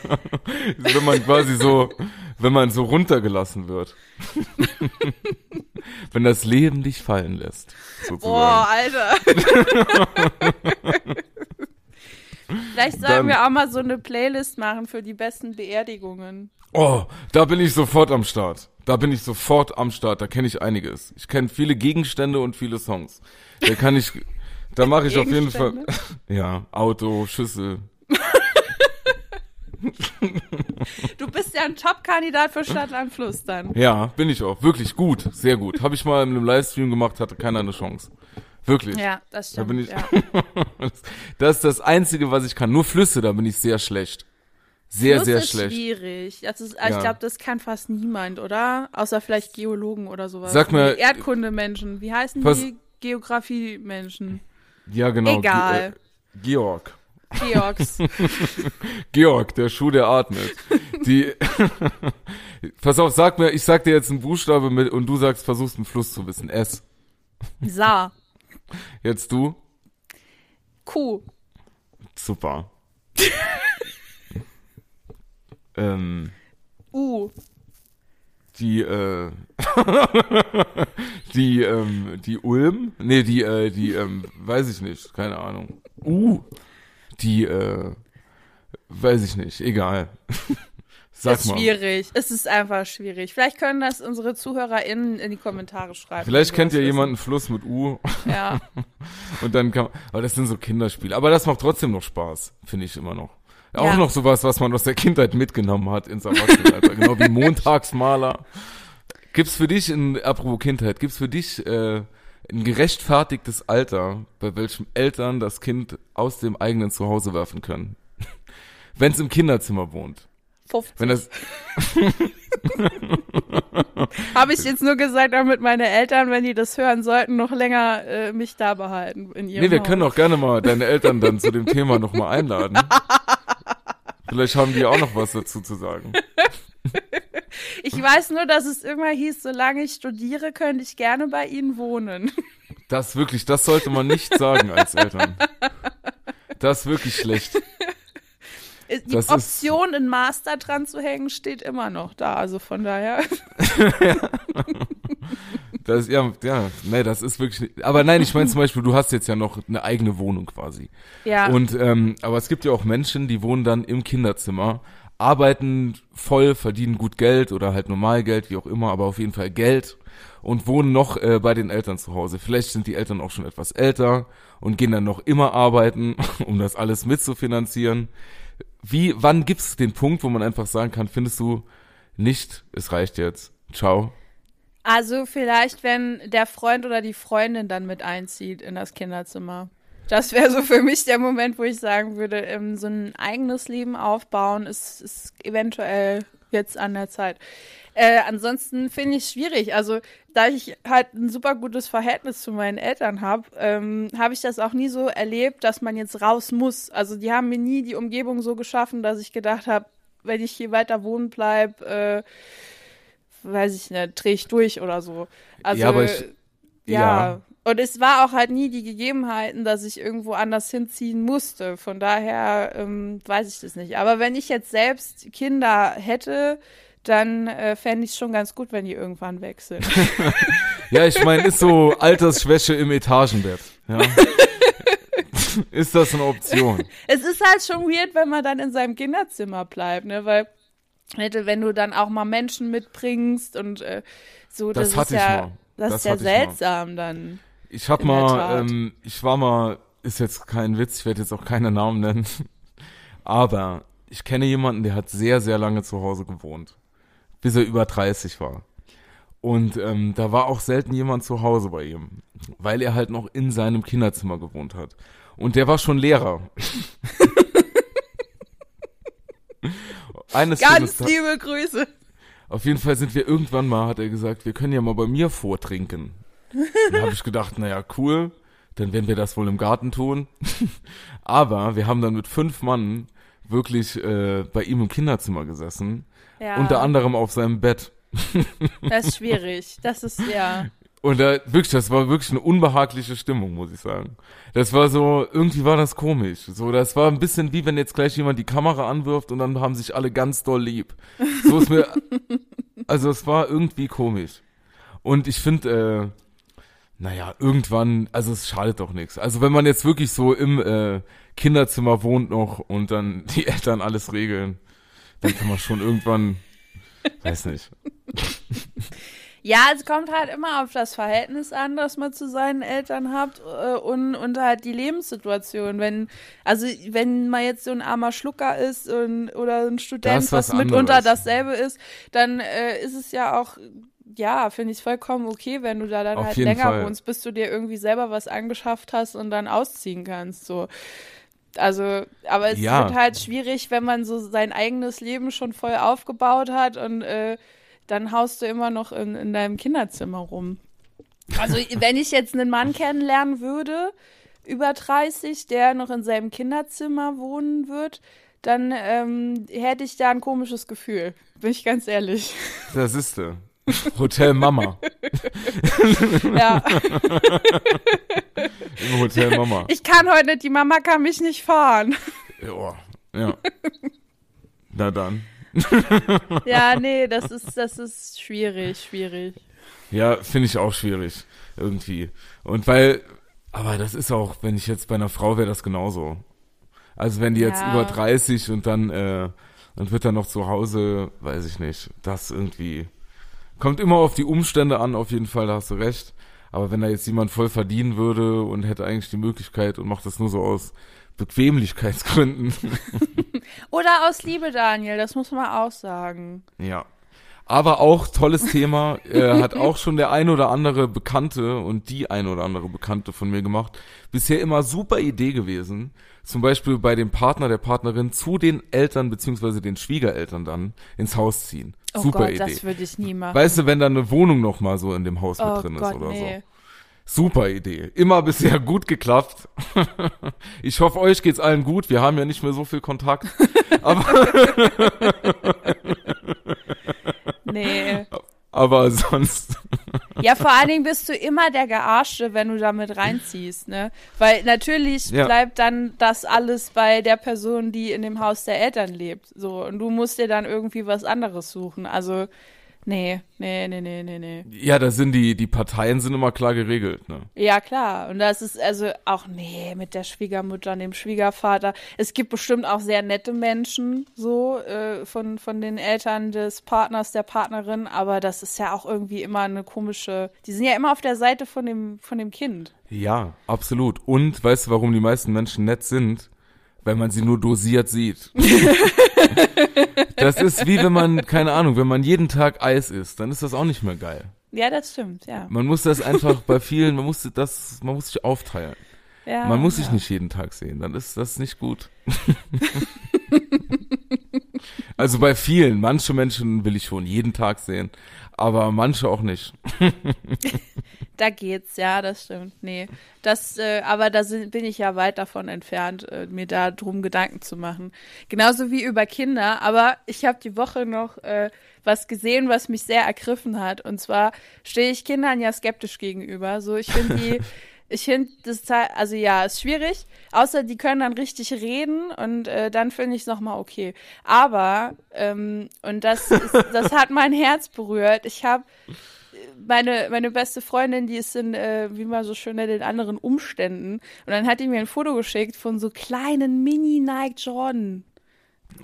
S2: wenn man quasi so, wenn man so runtergelassen wird. wenn das Leben dich fallen lässt. Sozusagen.
S3: Boah, Alter. Vielleicht sollten
S2: Dann-
S3: wir auch mal so eine Playlist machen für die besten Beerdigungen.
S2: Oh, da bin ich sofort am Start. Da bin ich sofort am Start. Da kenne ich einiges. Ich kenne viele Gegenstände und viele Songs. Da kann ich, da mache ich auf jeden Fall, ja, Auto, Schüssel.
S3: Du bist ja ein Top-Kandidat für Stadtland Fluss dann.
S2: Ja, bin ich auch. Wirklich gut. Sehr gut. Habe ich mal in einem Livestream gemacht, hatte keiner eine Chance. Wirklich.
S3: Ja, das
S2: Da
S3: stimmt.
S2: bin ich,
S3: ja.
S2: das ist das Einzige, was ich kann. Nur Flüsse, da bin ich sehr schlecht. Sehr,
S3: Fluss
S2: sehr
S3: ist
S2: schlecht.
S3: schwierig. Das ist, also
S2: Ja.
S3: Ich glaube, das kann fast niemand, oder? Außer vielleicht Geologen oder sowas.
S2: Sag mir-
S3: Erdkundemenschen. Wie heißen die Geografie-Menschen?
S2: Ja, genau.
S3: Egal.
S2: Ge äh, Georg.
S3: Georgs.
S2: Georg, der Schuh, der atmet. Die, pass auf, sag mir, ich sag dir jetzt einen Buchstabe mit und du sagst, versuchst einen Fluss zu wissen. S.
S3: Sa.
S2: Jetzt du.
S3: Kuh.
S2: Super. ähm,
S3: U.
S2: die, äh, die, ähm, die Ulm? Nee, die, äh, die, ähm, weiß ich nicht, keine Ahnung. Uh, die, äh, weiß ich nicht, egal. Sag
S3: ist
S2: mal.
S3: schwierig. Es ist einfach schwierig. Vielleicht können das unsere ZuhörerInnen in die Kommentare schreiben.
S2: Vielleicht kennt
S3: sie
S2: ja
S3: das
S2: jemand einen Fluss mit U.
S3: Ja.
S2: und dann kann, aber das sind so Kinderspiele. Aber das macht trotzdem noch Spaß, finde ich immer noch. Auch
S3: Ja.
S2: noch sowas, was man aus der Kindheit mitgenommen hat ins Erwachsenenalter. genau wie Montagsmaler. Gibt's für dich, in, apropos Kindheit, gibt's für dich äh, ein gerechtfertigtes Alter, bei welchem Eltern das Kind aus dem eigenen Zuhause werfen können? Wenn es im Kinderzimmer wohnt.
S3: 50.
S2: Wenn das,
S3: Habe ich jetzt nur gesagt, damit meine Eltern, wenn die das hören sollten, noch länger äh, mich da behalten in ihrem
S2: nee, wir
S3: Haus.
S2: können auch gerne mal deine Eltern dann zu dem Thema nochmal einladen. Vielleicht haben die auch noch was dazu zu sagen.
S3: Ich weiß nur, dass es irgendwann hieß, solange ich studiere, könnte ich gerne bei ihnen wohnen.
S2: Das wirklich, das sollte man nicht sagen als Eltern. Das ist wirklich schlecht.
S3: Die
S2: Das ist-
S3: Option, einen Master dran zu hängen, steht immer noch da. Also von daher.
S2: Das, ja, ja, nee, das ist wirklich, aber nein, ich meine zum Beispiel, du hast jetzt ja noch eine eigene Wohnung quasi.
S3: Ja.
S2: Und, ähm, aber es gibt ja auch Menschen, die wohnen dann im Kinderzimmer, arbeiten voll, verdienen gut Geld oder halt normal Geld, wie auch immer, aber auf jeden Fall Geld und wohnen noch äh, bei den Eltern zu Hause. Vielleicht sind die Eltern auch schon etwas älter und gehen dann noch immer arbeiten, um das alles mitzufinanzieren. Wie, wann gibt's den Punkt, wo man einfach sagen kann, findest du nicht, es reicht jetzt, ciao?
S3: Also vielleicht, wenn der Freund oder die Freundin dann mit einzieht in das Kinderzimmer. Das wäre so für mich der Moment, wo ich sagen würde, ähm, so ein eigenes Leben aufbauen ist, ist eventuell jetzt an der Zeit. Äh, ansonsten finde ich es schwierig. Also da ich halt ein super gutes Verhältnis zu meinen Eltern habe, ähm, habe ich das auch nie so erlebt, dass man jetzt raus muss. Also die haben mir nie die Umgebung so geschaffen, dass ich gedacht habe, wenn ich hier weiter wohnen bleib, äh, weiß ich nicht, drehe ich durch oder so. Also
S2: Ja, aber ich-
S3: ja.
S2: ja.
S3: Und es war auch halt nie die Gegebenheiten, dass ich irgendwo anders hinziehen musste. Von daher ähm, weiß ich das nicht. Aber wenn ich jetzt selbst Kinder hätte, dann äh, fände ich es schon ganz gut, wenn die irgendwann sind.
S2: Ja, ich meine, ist so Altersschwäche im Etagenbett. Ja. ist das eine Option?
S3: es ist halt schon weird, wenn man dann in seinem Kinderzimmer bleibt, ne? Weil hätte, wenn du dann auch mal Menschen mitbringst und äh, so,
S2: Das
S3: das, ist ja, das,
S2: Das
S3: ist ja seltsam dann.
S2: Ich hab
S3: In
S2: mal, ähm, ich war mal, ist jetzt kein Witz, ich werde jetzt auch keine Namen nennen, aber ich kenne jemanden, der hat sehr, sehr lange zu Hause gewohnt, bis er über 30 war. Und ähm, da war auch selten jemand zu Hause bei ihm, weil er halt noch in seinem Kinderzimmer gewohnt hat. Und der war schon Lehrer. Eines
S3: Ganz liebe Grüße.
S2: auf jeden Fall sind wir irgendwann mal, hat er gesagt, wir können ja mal bei mir vortrinken. Dann habe ich gedacht, naja, cool, dann werden wir das wohl im Garten tun. Aber wir haben dann mit fünf Mann wirklich äh, bei ihm im Kinderzimmer gesessen,
S3: Ja,
S2: unter anderem auf seinem Bett.
S3: das ist schwierig. Das ist ja.
S2: Und da, wirklich, das war wirklich eine unbehagliche Stimmung, muss ich sagen. Das war so, irgendwie war das komisch. So, das war ein bisschen wie wenn jetzt gleich jemand die Kamera anwirft und dann haben sich alle ganz doll lieb. So ist mir, also es war irgendwie komisch. Und ich finde, äh, naja, irgendwann, also es schadet doch nichts. Also wenn man jetzt wirklich so im äh, Kinderzimmer wohnt noch und dann die Eltern alles regeln, dann kann man schon irgendwann, weiß nicht.
S3: Ja, es kommt halt immer auf das Verhältnis an, das man zu seinen Eltern hat äh, und, und halt die Lebenssituation. Wenn, also wenn man jetzt so ein armer Schlucker ist und, oder ein Student,
S2: was
S3: was mitunter
S2: anderes.
S3: dasselbe ist, dann äh, ist es ja auch, ja, finde ich vollkommen okay, wenn du da dann
S2: Auf
S3: halt länger
S2: Fall.
S3: wohnst, bis du dir irgendwie selber was angeschafft hast und dann ausziehen kannst. So. Also, aber es
S2: Ja.
S3: wird halt schwierig, wenn man so sein eigenes Leben schon voll aufgebaut hat und äh, dann haust du immer noch in, in deinem Kinderzimmer rum. Also, wenn ich jetzt einen Mann kennenlernen würde, über 30, der noch in seinem Kinderzimmer wohnen wird, dann ähm, hätte ich da ein komisches Gefühl. Bin ich ganz ehrlich.
S2: Das ist du. Hotel Mama.
S3: Ja,
S2: Im Hotel Mama.
S3: ich kann heute nicht, die Mama kann mich nicht fahren.
S2: Ja. ja. Na dann.
S3: Ja, nee, das ist, das ist schwierig, schwierig.
S2: Ja, finde ich auch schwierig. Irgendwie. Und weil, aber das ist auch, wenn ich jetzt bei einer Frau wäre, das genauso. Also wenn die jetzt
S3: Ja.
S2: über 30 und dann, äh, und wird dann noch zu Hause, weiß ich nicht. Das irgendwie. Kommt immer auf die Umstände an, auf jeden Fall, da hast du recht. Aber wenn da jetzt jemand voll verdienen würde und hätte eigentlich die Möglichkeit und macht das nur so aus Bequemlichkeitsgründen.
S3: Oder aus Liebe, Daniel, das muss man auch sagen.
S2: Ja. Aber auch tolles Thema, äh, hat auch schon der ein oder andere Bekannte und die ein oder andere Bekannte von mir gemacht. Bisher immer super Idee gewesen. Zum Beispiel bei dem Partner der Partnerin zu den Eltern beziehungsweise den Schwiegereltern dann ins Haus ziehen.
S3: Oh
S2: super
S3: Gott,
S2: Idee.
S3: das würde ich nie machen.
S2: Weißt du, wenn da eine Wohnung noch mal so in dem Haus mit
S3: oh
S2: drin
S3: Gott,
S2: ist oder
S3: nee.
S2: so. Super Idee. Immer bisher gut geklappt. Ich hoffe, euch geht's allen gut. Wir haben ja nicht mehr so viel Kontakt.
S3: Nee.
S2: Aber sonst.
S3: Ja, vor allen Dingen bist du immer der Gearschte, wenn du damit reinziehst, ne? Weil natürlich
S2: Ja.
S3: bleibt dann das alles bei der Person, die in dem Haus der Eltern lebt. So, und du musst dir dann irgendwie was anderes suchen. Also, nee, nee, nee, nee, nee, nee.
S2: Ja, da sind die, die Parteien sind immer klar geregelt, ne?
S3: Ja, klar. Und das ist also auch, nee, mit der Schwiegermutter und dem Schwiegervater. Es gibt bestimmt auch sehr nette Menschen, so, äh, von, von den Eltern des Partners, der Partnerin, aber das ist ja auch irgendwie immer eine komische, die sind ja immer auf der Seite von dem, von dem Kind.
S2: Ja, absolut. Und weißt du, warum die meisten Menschen nett sind? Weil man sie nur dosiert sieht. das ist wie wenn man, keine Ahnung, wenn man jeden Tag Eis isst, dann ist das auch nicht mehr geil.
S3: Ja, das stimmt, ja.
S2: Man muss das einfach bei vielen, man muss das, man muss sich aufteilen.
S3: ja
S2: Man muss sich
S3: ja.
S2: nicht jeden Tag sehen, dann ist das nicht gut. also bei vielen, manche Menschen will ich schon jeden Tag sehen, aber manche auch nicht.
S3: Da geht's, ja, das stimmt. Nee, das, äh, aber da sind, bin ich ja weit davon entfernt, äh, mir da drum Gedanken zu machen. Genauso wie über Kinder, aber ich habe die Woche noch äh, was gesehen, was mich sehr ergriffen hat. Und zwar stehe ich Kindern ja skeptisch gegenüber. So, ich finde die, ich finde das, also ja, ist schwierig. Außer die können dann richtig reden und äh, dann finde ich es nochmal okay. Aber, ähm, und das, ist, das hat mein Herz berührt. Ich habe meine, meine beste Freundin, die ist in, äh, wie man so schön nennt, in anderen Umständen. Und dann hat die mir ein Foto geschickt von so kleinen Mini-Nike Jordan.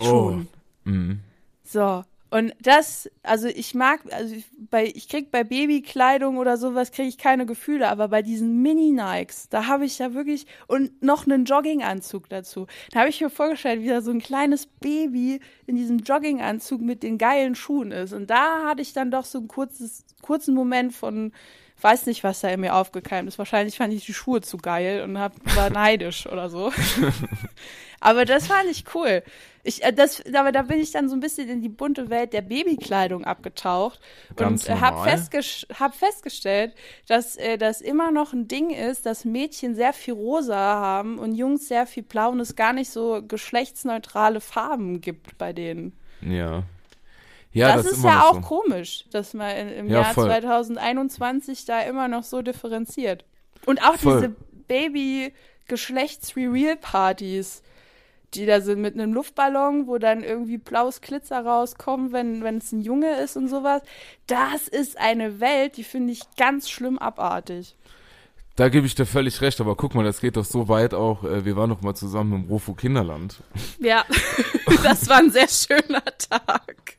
S3: Schuhen.
S2: Mhm.
S3: So. Und das, also ich mag, also ich, bei, ich krieg bei Babykleidung oder sowas kriege ich keine Gefühle, aber bei diesen Mini-Nikes, da habe ich ja wirklich, und noch einen Jogginganzug dazu. Da habe ich mir vorgestellt, wie da so ein kleines Baby in diesem Jogginganzug mit den geilen Schuhen ist. Und da hatte ich dann doch so einen kurzes, kurzen Moment von, weiß nicht, was da in mir aufgekeimt ist. Wahrscheinlich fand ich die Schuhe zu geil und hab, war neidisch oder so. Aber das fand ich cool. Ich, äh, das, aber da bin ich dann so ein bisschen in die bunte Welt der Babykleidung abgetaucht
S2: Ganz
S3: und habe festges hab festgestellt, dass äh, das immer noch ein Ding ist, dass Mädchen sehr viel rosa haben und Jungs sehr viel blau und es gar nicht so geschlechtsneutrale Farben gibt bei denen.
S2: Ja. Ja,
S3: das,
S2: das,
S3: ist ja
S2: noch
S3: auch
S2: so.
S3: komisch, dass man im
S2: Ja,
S3: Jahr
S2: voll.
S3: 2021 da immer noch so differenziert. Und auch
S2: Voll.
S3: diese Baby-Geschlechts-Reveal-Partys, die da sind mit einem Luftballon, wo dann irgendwie blaues Glitzer rauskommt, wenn wenn es ein Junge ist und sowas. Das ist eine Welt, die finde ich ganz schlimm abartig.
S2: Da gebe ich dir völlig recht, aber guck mal, das geht doch so weit auch, äh, wir waren doch mal zusammen im Rofo Kinderland.
S3: Ja, das war ein sehr schöner Tag.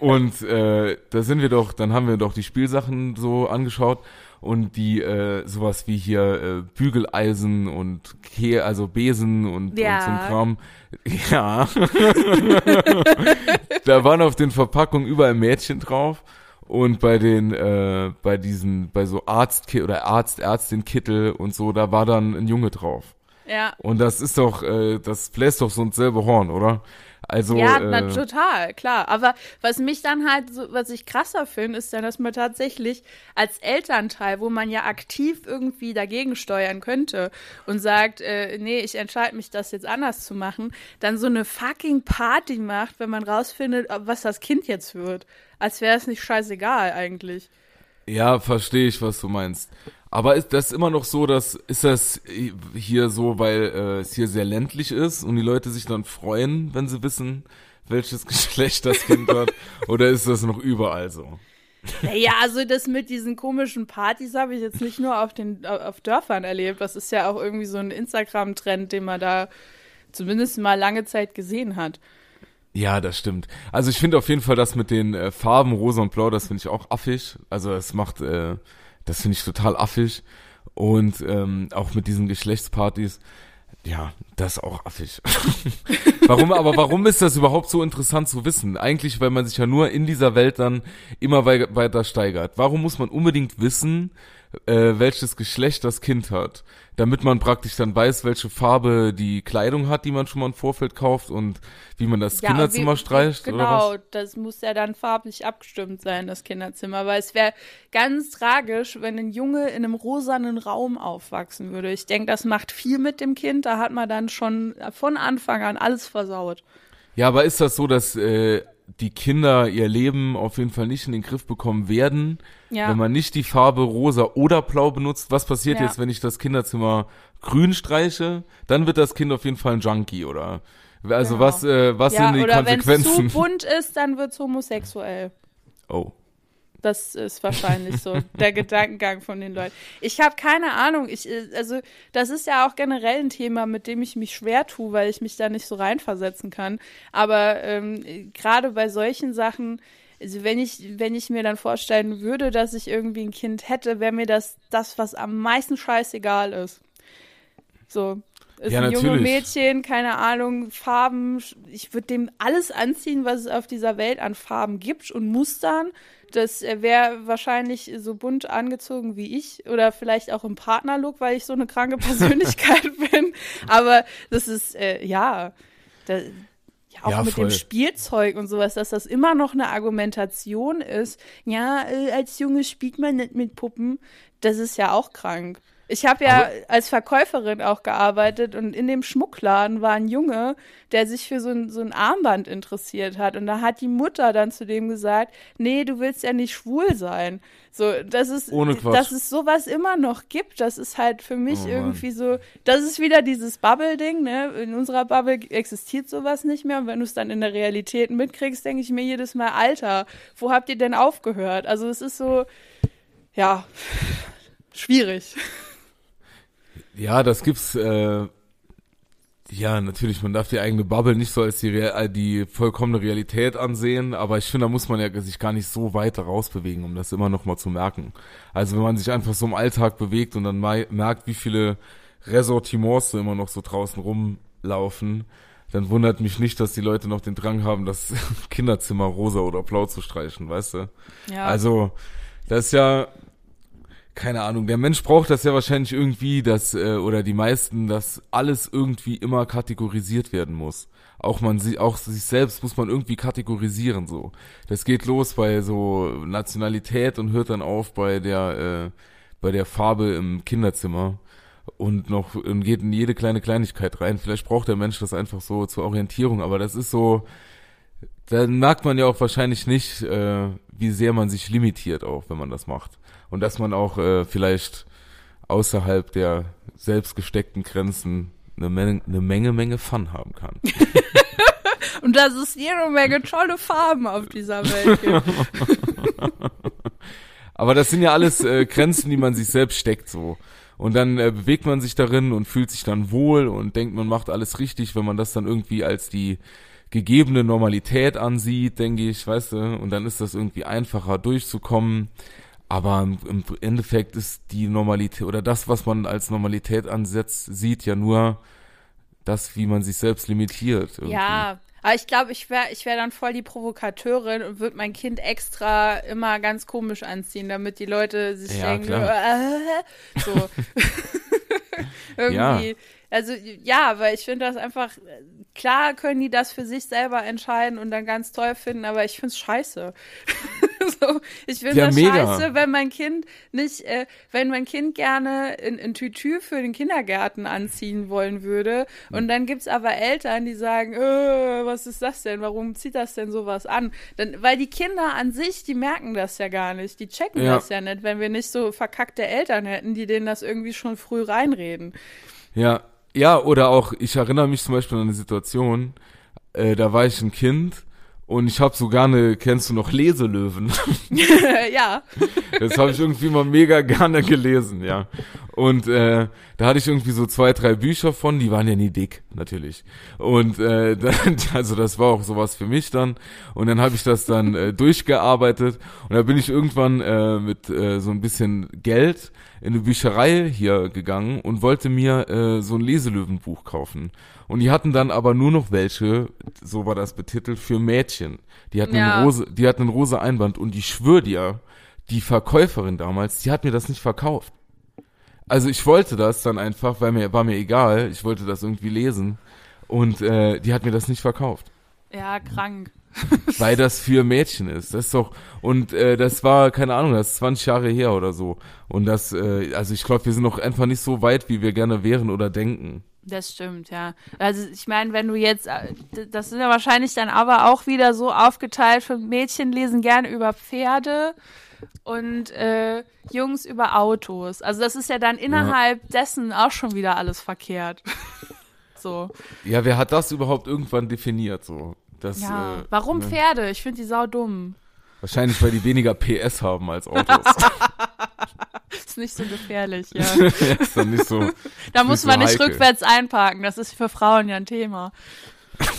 S2: Und äh, da sind wir doch, dann haben wir doch die Spielsachen so angeschaut und die äh, sowas wie hier äh, Bügeleisen und Ke also Besen und,
S3: Ja.
S2: und so ein Kram. Ja. da waren auf den Verpackungen überall Mädchen drauf und bei den äh, bei diesen bei so Arzt oder Arzt Ärztin Kittel und so, da war dann ein Junge drauf.
S3: Ja.
S2: Und das ist doch, äh, das bläst doch so ein selbe Horn, oder? Also,
S3: ja,
S2: äh,
S3: na, total, klar. Aber was mich dann halt, so, was ich krasser finde, ist dann, dass man tatsächlich als Elternteil, wo man ja aktiv irgendwie dagegen steuern könnte und sagt, äh, nee, ich entscheide mich, das jetzt anders zu machen, dann so eine fucking Party macht, wenn man rausfindet, was das Kind jetzt wird. Als wäre es nicht scheißegal eigentlich.
S2: Ja, verstehe ich, was du meinst. Aber ist das immer noch so, dass ist das hier so, weil äh, es hier sehr ländlich ist und die Leute sich dann freuen, wenn sie wissen, welches Geschlecht das Kind hat? Oder ist das noch überall so?
S3: Naja, also das mit diesen komischen Partys habe ich jetzt nicht nur auf den auf Dörfern erlebt. Das ist ja auch irgendwie so ein Instagram-Trend, den man da zumindest mal lange Zeit gesehen hat.
S2: Ja, das stimmt. Also ich finde auf jeden Fall das mit den äh, Farben rosa und blau, das finde ich auch affig. Also es macht, äh, das finde ich total affig. Und ähm, auch mit diesen Geschlechtspartys, ja, das ist auch affig. warum, aber warum ist das überhaupt so interessant zu wissen? Eigentlich, weil man sich ja nur in dieser Welt dann immer wei weiter steigert. Warum muss man unbedingt wissen, äh, welches Geschlecht das Kind hat? Damit man praktisch dann weiß, welche Farbe die Kleidung hat, die man schon mal im Vorfeld kauft und wie man das Kinderzimmer
S3: wie-
S2: streicht
S3: Genau,
S2: oder was?
S3: das muss ja dann farblich abgestimmt sein, das Kinderzimmer. Weil es wäre ganz tragisch, wenn ein Junge in einem rosanen Raum aufwachsen würde. Ich denke, das macht viel mit dem Kind. Da hat man dann schon von Anfang an alles versaut.
S2: Ja, aber ist das so, dass äh, die Kinder ihr Leben auf jeden Fall nicht in den Griff bekommen werden,
S3: Ja.
S2: wenn man nicht die Farbe rosa oder blau benutzt? Was passiert
S3: Ja.
S2: jetzt, wenn ich das Kinderzimmer grün streiche? Dann wird das Kind auf jeden Fall ein Junkie, oder? Also
S3: Genau.
S2: was, äh, was
S3: ja,
S2: sind die
S3: oder wenn es
S2: Konsequenzen?
S3: zu bunt ist, dann wird es homosexuell.
S2: Oh.
S3: Das ist wahrscheinlich so der Gedankengang von den Leuten. Ich habe keine Ahnung. Ich, äh, also das ist ja auch generell ein Thema, mit dem ich mich schwer tue, weil ich mich da nicht so reinversetzen kann. Aber ähm, gerade bei solchen Sachen, also wenn ich, wenn ich mir dann vorstellen würde, dass ich irgendwie ein Kind hätte, wäre mir das das, was am meisten scheißegal ist. So. Ist
S2: Ja,
S3: ein junge
S2: natürlich.
S3: Mädchen, keine Ahnung, Farben. Ich würde dem alles anziehen, was es auf dieser Welt an Farben gibt und Mustern. Das wäre wahrscheinlich so bunt angezogen wie ich oder vielleicht auch im Partnerlook, weil ich so eine kranke Persönlichkeit bin. Aber das ist, äh, ja, da, ja, auch
S2: Ja,
S3: mit
S2: voll.
S3: dem Spielzeug und sowas, dass das immer noch eine Argumentation ist. Ja, äh, als Junge spielt man nicht mit Puppen. Das ist ja auch krank. Ich habe ja
S2: Aber-
S3: als Verkäuferin auch gearbeitet und in dem Schmuckladen war ein Junge, der sich für so ein, so ein Armband interessiert hat. Und da hat die Mutter dann zu dem gesagt, nee, du willst ja nicht schwul sein. So, das ist,
S2: Ohne Quatsch.
S3: dass es sowas immer noch gibt, das ist halt für mich
S2: Oh
S3: irgendwie so, das ist wieder dieses Bubble-Ding, ne? In unserer Bubble existiert sowas nicht mehr. Und wenn du es dann in der Realität mitkriegst, denke ich mir jedes Mal, Alter, wo habt ihr denn aufgehört? Also es ist so, ja, schwierig.
S2: Ja, das gibt's, äh, ja, natürlich, man darf die eigene Bubble nicht so als die, Real, äh, die vollkommene Realität ansehen, aber ich finde, da muss man ja sich gar nicht so weit rausbewegen, um das immer noch mal zu merken. Also wenn man sich einfach so im Alltag bewegt und dann merkt, wie viele Ressortiments so immer noch so draußen rumlaufen, dann wundert mich nicht, dass die Leute noch den Drang haben, das Kinderzimmer rosa oder blau zu streichen, weißt du?
S3: Ja.
S2: Also, das ist ja, keine Ahnung, der Mensch braucht das ja wahrscheinlich irgendwie, dass, äh, oder die meisten, dass alles irgendwie immer kategorisiert werden muss. Auch man sie, auch sich selbst muss man irgendwie kategorisieren, so. Das geht los bei so Nationalität und hört dann auf bei der, äh, bei der Farbe im Kinderzimmer und noch und geht in jede kleine Kleinigkeit rein. Vielleicht braucht der Mensch das einfach so zur Orientierung, aber das ist so, dann merkt man ja auch wahrscheinlich nicht, äh, wie sehr man sich limitiert auch, wenn man das macht. Und dass man auch äh, vielleicht außerhalb der selbst gesteckten Grenzen eine Menge, eine Menge, Menge Fun haben kann.
S3: Und dass es jede Menge tolle Farben auf dieser Welt gibt.
S2: Aber das sind ja alles äh, Grenzen, die man sich selbst steckt so. Und dann äh, bewegt man sich darin und fühlt sich dann wohl und denkt, man macht alles richtig, wenn man das dann irgendwie als die gegebene Normalität ansieht, denke ich, weißt du, und dann ist das irgendwie einfacher durchzukommen. Aber im, Endeffekt ist die Normalität oder das, was man als Normalität ansetzt, sieht ja nur das, wie man sich selbst limitiert. Irgendwie.
S3: Ja, aber ich glaube, ich wäre ich wär dann voll die Provokateurin und würde mein Kind extra immer ganz komisch anziehen, damit die Leute sich
S2: Ja,
S3: denken, äh, so. Irgendwie. Also ja, weil ich finde das einfach, klar können die das für sich selber entscheiden und dann ganz toll finden, aber ich finde es scheiße. so, ich finde
S2: Ja,
S3: das
S2: mega.
S3: scheiße, wenn mein Kind nicht, äh, wenn mein Kind gerne ein, ein Tütü für den Kindergarten anziehen wollen würde und dann gibt's aber Eltern, die sagen, äh, was ist das denn? Warum zieht das denn sowas an? Dann, weil die Kinder an sich, die merken das ja gar nicht, die checken
S2: Ja.
S3: das ja nicht, wenn wir nicht so verkackte Eltern hätten, die denen das irgendwie schon früh reinreden.
S2: Ja, ja, oder auch, ich erinnere mich zum Beispiel an eine Situation, äh, da war ich ein Kind und ich habe so gerne, kennst du noch Leselöwen?
S3: ja.
S2: Das habe ich irgendwie mal mega gerne gelesen, ja. Und äh, da hatte ich irgendwie so zwei, drei Bücher von, die waren ja nie dick, natürlich. Und äh, dann, also das war auch sowas für mich dann. Und dann habe ich das dann äh, durchgearbeitet und da bin ich irgendwann äh, mit äh, so ein bisschen Geld in eine Bücherei hier gegangen und wollte mir äh, so ein Leselöwenbuch kaufen. Und die hatten dann aber nur noch welche, so war das betitelt, für Mädchen. Die hatten,
S3: Ja.
S2: einen, Rose, die hatten einen rosa Einband und ich schwöre dir, die Verkäuferin damals, die hat mir das nicht verkauft. Also ich wollte das dann einfach, weil mir war mir egal, ich wollte das irgendwie lesen und äh, die hat mir das nicht verkauft,
S3: Ja, krank.
S2: weil das für Mädchen ist. Das ist doch und äh, das war keine Ahnung, das ist 20 Jahre her oder so und das äh, also ich glaube, wir sind noch einfach nicht so weit, wie wir gerne wären oder denken.
S3: Das stimmt, ja. Also ich meine, wenn du jetzt, äh, das sind ja wahrscheinlich dann aber auch wieder so aufgeteilt, für Mädchen lesen gerne über Pferde und äh, Jungs über Autos. Also das ist ja dann innerhalb dessen auch schon wieder alles verkehrt. so.
S2: Ja, wer hat das überhaupt irgendwann definiert so? Das
S3: Ja.
S2: äh,
S3: Warum
S2: ne?
S3: Pferde? Ich finde die sau dumm.
S2: Wahrscheinlich, weil die weniger PS haben als Autos.
S3: Ist nicht so gefährlich, ja.
S2: ist dann nicht so.
S3: Da muss man
S2: so
S3: nicht
S2: heikel.
S3: rückwärts einparken. Das ist für Frauen ja ein Thema.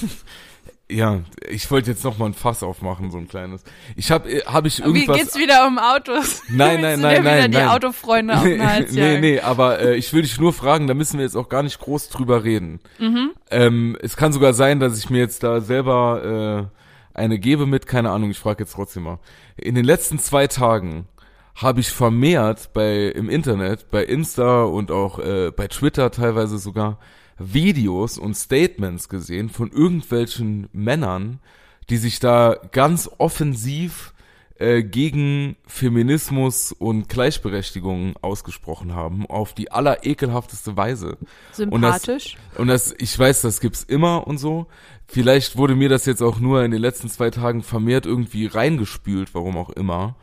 S2: Ja, ich wollte jetzt noch mal ein Fass aufmachen, so ein kleines. Ich habe hab ich
S3: Wie
S2: irgendwas
S3: geht's wieder um Autos?
S2: Nein, nein, nein,
S3: dir wieder
S2: nein,
S3: die
S2: nein.
S3: Autofreunde auf den Hals
S2: nee, nee, aber äh, ich will dich nur fragen, da müssen wir jetzt auch gar nicht groß drüber reden.
S3: Mhm.
S2: Ähm, es kann sogar sein, dass ich mir jetzt da selber äh, eine gebe mit, keine Ahnung, ich frage jetzt trotzdem mal. In den letzten zwei Tagen habe ich vermehrt bei im Internet, bei Insta und auch äh, bei Twitter teilweise sogar Videos und Statements gesehen von irgendwelchen Männern, die sich da ganz offensiv äh, gegen Feminismus und Gleichberechtigung ausgesprochen haben, auf die allerekelhafteste Weise. Und das-
S3: Sympathisch.
S2: Und das, ich weiß, das gibt's immer und so. Vielleicht wurde mir das jetzt auch nur in den letzten zwei Tagen vermehrt irgendwie reingespült, warum auch immer.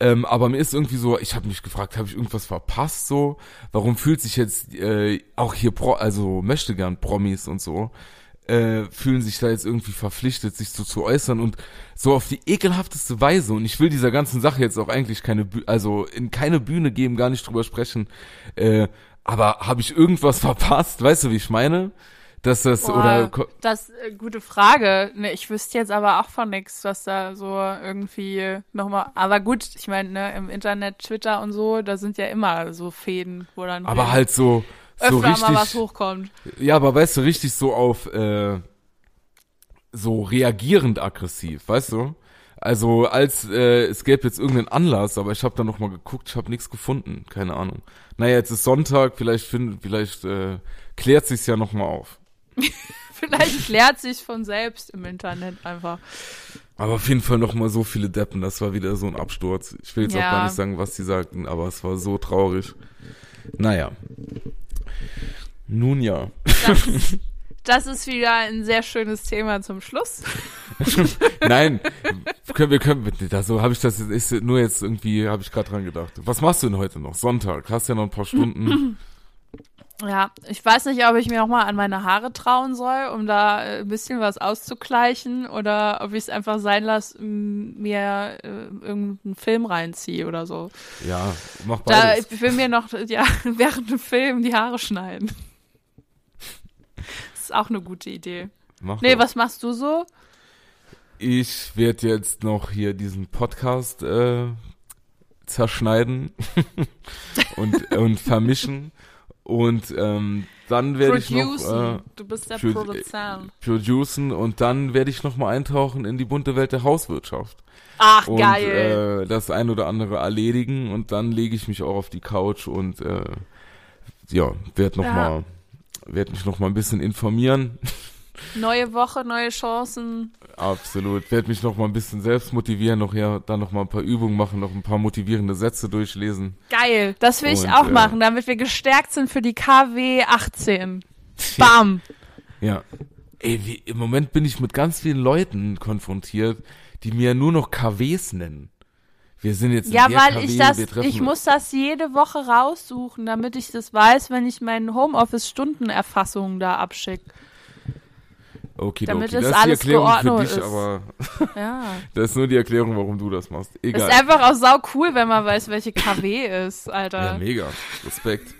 S2: Ähm, aber mir ist irgendwie so, ich habe mich gefragt, habe ich irgendwas verpasst so? Warum fühlt sich jetzt äh, auch hier Pro, also möchte gern Promis und so äh, fühlen sich da jetzt irgendwie verpflichtet, sich so zu äußern und so auf die ekelhafteste Weise. Und ich will dieser ganzen Sache jetzt auch eigentlich keine, Bü also in keine Bühne geben, gar nicht drüber sprechen. Äh, aber habe ich irgendwas verpasst? Weißt du, wie ich meine? Dass das
S3: Boah,
S2: oder
S3: das äh, gute Frage. Ne, ich wüsste jetzt aber auch von nichts, was da so irgendwie nochmal. Aber gut, ich meine, ne, im Internet, Twitter und so, da sind ja immer so Fäden, wo dann
S2: aber halt so so
S3: öfter mal was
S2: richtig.
S3: hochkommt.
S2: Ja, aber weißt du, richtig so auf äh, so reagierend aggressiv, weißt du? Also als äh, es gäbe jetzt irgendeinen Anlass, aber ich habe da noch mal geguckt, ich habe nichts gefunden, keine Ahnung. Naja, jetzt ist Sonntag, vielleicht find, vielleicht äh, klärt sich's ja noch mal auf.
S3: Vielleicht klärt sich von selbst im Internet einfach.
S2: Aber auf jeden Fall noch mal so viele Deppen, das war wieder so ein Absturz. Ich will jetzt auch
S3: Ja.
S2: gar nicht sagen, was sie sagten, aber es war so traurig. Naja. Nun ja.
S3: Das, das ist wieder ein sehr schönes Thema zum Schluss.
S2: Nein, können wir können da so habe ich das jetzt nur jetzt irgendwie habe ich gerade dran gedacht. Was machst du denn heute noch? Sonntag, hast ja noch ein paar Stunden.
S3: Ja, ich weiß nicht, ob ich mir nochmal an meine Haare trauen soll, um da äh, ein bisschen was auszugleichen oder ob ich es einfach sein lasse, mir äh, irgendeinen Film reinziehe oder so.
S2: ja, mach
S3: Da,
S2: beides.
S3: ich will mir noch ja, während dem Film die Haare schneiden. Das ist auch eine gute Idee.
S2: mach
S3: Nee,
S2: doch.
S3: was machst du so?
S2: Ich werde jetzt noch hier diesen Podcast äh, zerschneiden und und vermischen und ähm, dann werde ich noch äh,
S3: du bist der
S2: produ-
S3: Produzent.
S2: producen und dann werde ich noch mal eintauchen in die bunte Welt der Hauswirtschaft.
S3: Ach,
S2: und
S3: geil.
S2: äh, das ein oder andere erledigen und dann lege ich mich auch auf die Couch und äh, ja, werd noch
S3: Ja.
S2: mal werde mich noch mal ein bisschen informieren.
S3: Neue Woche, neue Chancen.
S2: Absolut. Werde mich noch mal ein bisschen selbst motivieren, noch ja, dann noch mal ein paar Übungen machen, noch ein paar motivierende Sätze durchlesen.
S3: Geil. Das will ich
S2: Und,
S3: auch
S2: äh,
S3: machen, damit wir gestärkt sind für die KW 18. Bam.
S2: Ja. Ey, wie, im Moment bin ich mit ganz vielen Leuten konfrontiert, die mir nur noch KWs nennen. Wir sind jetzt in
S3: Ja,
S2: der
S3: weil
S2: KW,
S3: ich das, ich muss das jede Woche raussuchen, damit ich das weiß, wenn ich meinen Homeoffice-Stundenerfassungen da abschicke.
S2: Okay,
S3: damit
S2: okay.
S3: es
S2: das ist die
S3: alles
S2: Erklärung für
S3: geordnet
S2: dich,
S3: ist.
S2: aber
S3: Ja.
S2: das ist nur die Erklärung, warum du das machst. Egal.
S3: Ist einfach auch sau cool, wenn man weiß, welche KW ist, Alter.
S2: ja, mega. Respekt.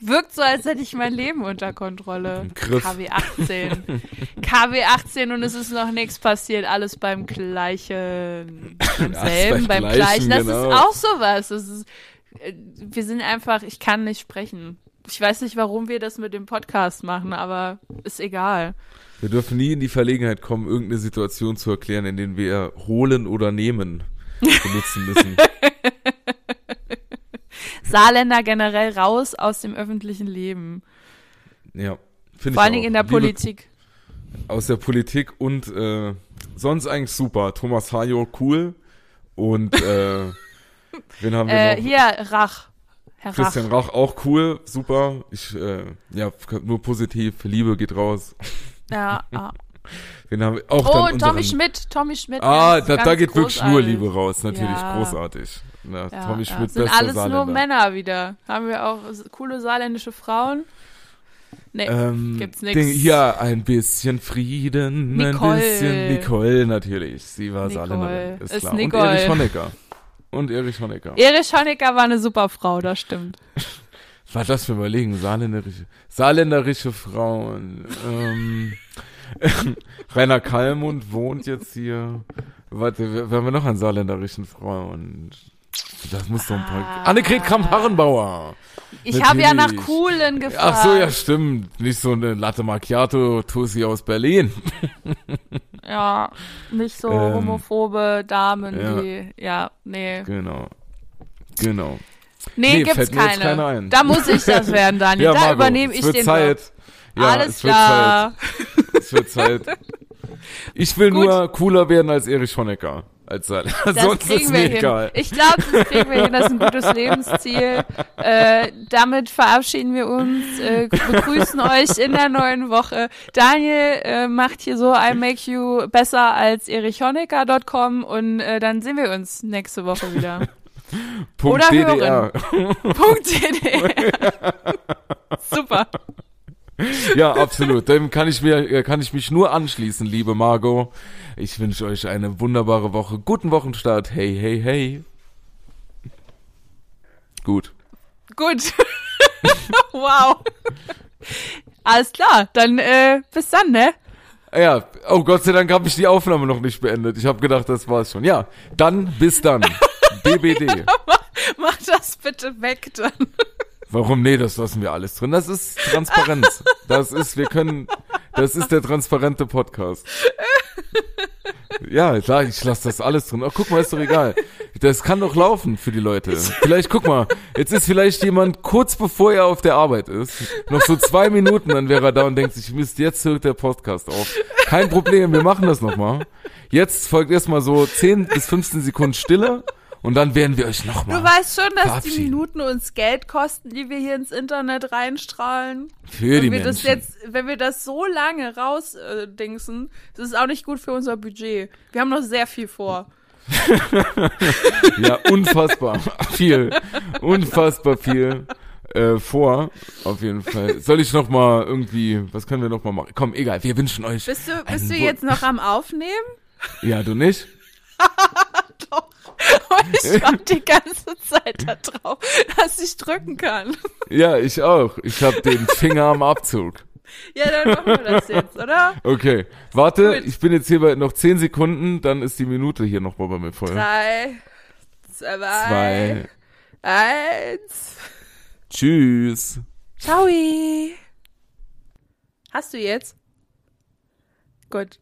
S3: Wirkt so, als hätte ich mein Leben unter Kontrolle. KW 18. KW 18 und es ist noch nichts passiert, alles beim gleichen. Beim
S2: Alles
S3: selben,
S2: beim
S3: beim
S2: Gleichen,
S3: gleichen. Das
S2: genau.
S3: ist auch sowas. Das ist, äh, wir sind einfach, ich kann nicht sprechen. Ich weiß nicht, warum wir das mit dem Podcast machen, aber ist egal.
S2: Wir dürfen nie in die Verlegenheit kommen, irgendeine Situation zu erklären, in der wir holen oder nehmen benutzen müssen.
S3: Saarländer generell raus aus dem öffentlichen Leben.
S2: ja. Finde
S3: Vor
S2: ich
S3: allen Dingen in der
S2: Liebe
S3: Politik.
S2: Aus der Politik und äh, sonst eigentlich super. Thomas Hajo, cool. Und äh, wen haben wir
S3: Äh,
S2: noch?
S3: hier, Rach. Herr
S2: Christian
S3: Rach.
S2: Rach auch cool, super. Ich, äh, ja, nur positiv. Liebe geht raus.
S3: Ja, ja.
S2: Wen haben wir? Auch
S3: Oh,
S2: dann
S3: Tommy Schmidt, Tommy Schmidt.
S2: Ah, da, da geht wirklich nur
S3: großartig.
S2: Liebe raus, natürlich,
S3: Ja.
S2: großartig. Ja,
S3: Ja,
S2: Tommy
S3: ja.
S2: Schmidt,
S3: Sind
S2: bester
S3: alles
S2: Saarländer.
S3: nur Männer wieder. Haben wir auch coole saarländische Frauen? Nee,
S2: Ähm,
S3: gibt's.
S2: Ding, ja, ein bisschen Frieden,
S3: Nicole.
S2: ein bisschen Nicole natürlich. Sie war
S3: Nicole.
S2: Saarländerin, ist,
S3: Ist
S2: klar.
S3: Nicole.
S2: Und Erich Honecker. Und Erich Honecker.
S3: Erich Honecker war eine super Frau, das stimmt.
S2: Was war das für überlegen? Saarländerische, saarländerische Frauen. Ähm, Rainer Kallmund wohnt jetzt hier. Warte, wer wer haben wir noch an saarländerischen Frauen? Das muss doch ein paar.
S3: Ah.
S2: Annegret Kramp-Karrenbauer.
S3: Ich habe ja nach coolen gefragt.
S2: Ach so, ja, stimmt. Nicht so eine Latte Macchiato Tussi aus Berlin.
S3: Ja, nicht so
S2: Ähm,
S3: homophobe Damen,
S2: ja.
S3: die, ja, nee.
S2: Genau. Genau.
S3: Nee,
S2: Nee,
S3: gibt's keine. Da muss ich das werden, Daniel.
S2: Ja,
S3: da
S2: Margot,
S3: übernehme ich den
S2: Zeit. Ja,
S3: Alles
S2: es wird
S3: klar.
S2: Zeit. Es wird Zeit. Ich will
S3: Gut.
S2: nur cooler werden als Erich Honecker. Als.
S3: Das
S2: Sonst ist
S3: kriegen
S2: mir
S3: wir hin.
S2: egal.
S3: Ich glaube, das kriegen wir hin. Das ist ein gutes Lebensziel. Äh, damit verabschieden wir uns, äh, begrüßen euch in der neuen Woche. Daniel äh, macht hier so I make you besser als erichhonecker.com und äh, dann sehen wir uns nächste Woche wieder.
S2: Punkt
S3: oder
S2: DDR.
S3: Punkt DDR. Super.
S2: Ja, absolut. Dem kann ich mir, äh, kann ich mich nur anschließen, liebe Margot. Ich wünsche euch eine wunderbare Woche. Guten Wochenstart. Hey, hey, hey. Gut.
S3: Gut. wow. Alles klar, dann äh, bis dann, ne?
S2: Ja, oh Gott sei Dank habe ich die Aufnahme noch nicht beendet. Ich habe gedacht, das war's schon. Ja, dann bis dann. BBD.
S3: Mach das bitte weg dann.
S2: Warum? Nee, das lassen wir alles drin. Das ist Transparenz. Das ist, wir können, das ist der transparente Podcast. Ja, klar, ich lasse das alles drin. Ach, guck mal, ist doch egal. Das kann doch laufen für die Leute. Vielleicht, guck mal, jetzt ist vielleicht jemand kurz bevor er auf der Arbeit ist, noch so zwei Minuten, dann wäre er da und denkt sich, Mist, jetzt hört der Podcast auf. Kein Problem, wir machen das nochmal. Jetzt folgt erstmal so 10 bis 15 Sekunden Stille und dann werden wir euch
S3: Du
S2: nochmal
S3: weißt schon, dass die. Minuten uns Geld kosten, die wir hier ins Internet reinstrahlen.
S2: für die
S3: wenn wir
S2: Menschen.
S3: das jetzt, wenn wir das so lange rausdingsen, äh, das ist auch nicht gut für unser Budget. Wir haben noch sehr viel vor.
S2: Ja, unfassbar viel, unfassbar viel äh, vor, auf jeden Fall. Soll ich noch mal irgendwie, was können wir noch mal machen? Komm, egal, wir wünschen euch.
S3: Bist du, bist du jetzt noch am Aufnehmen?
S2: Ja, du nicht?
S3: Und ich warte die ganze Zeit da drauf, dass ich drücken kann.
S2: Ja, ich auch. Ich habe den Finger am Abzug.
S3: Ja, dann machen wir das jetzt, oder?
S2: Okay, warte,
S3: Gut.
S2: ich bin jetzt hier bei noch 10 Sekunden, dann ist die Minute hier noch bei mir voll.
S3: Drei, zwei,
S2: Zwei.
S3: eins.
S2: Tschüss.
S3: Ciao. Hast du jetzt? Gut.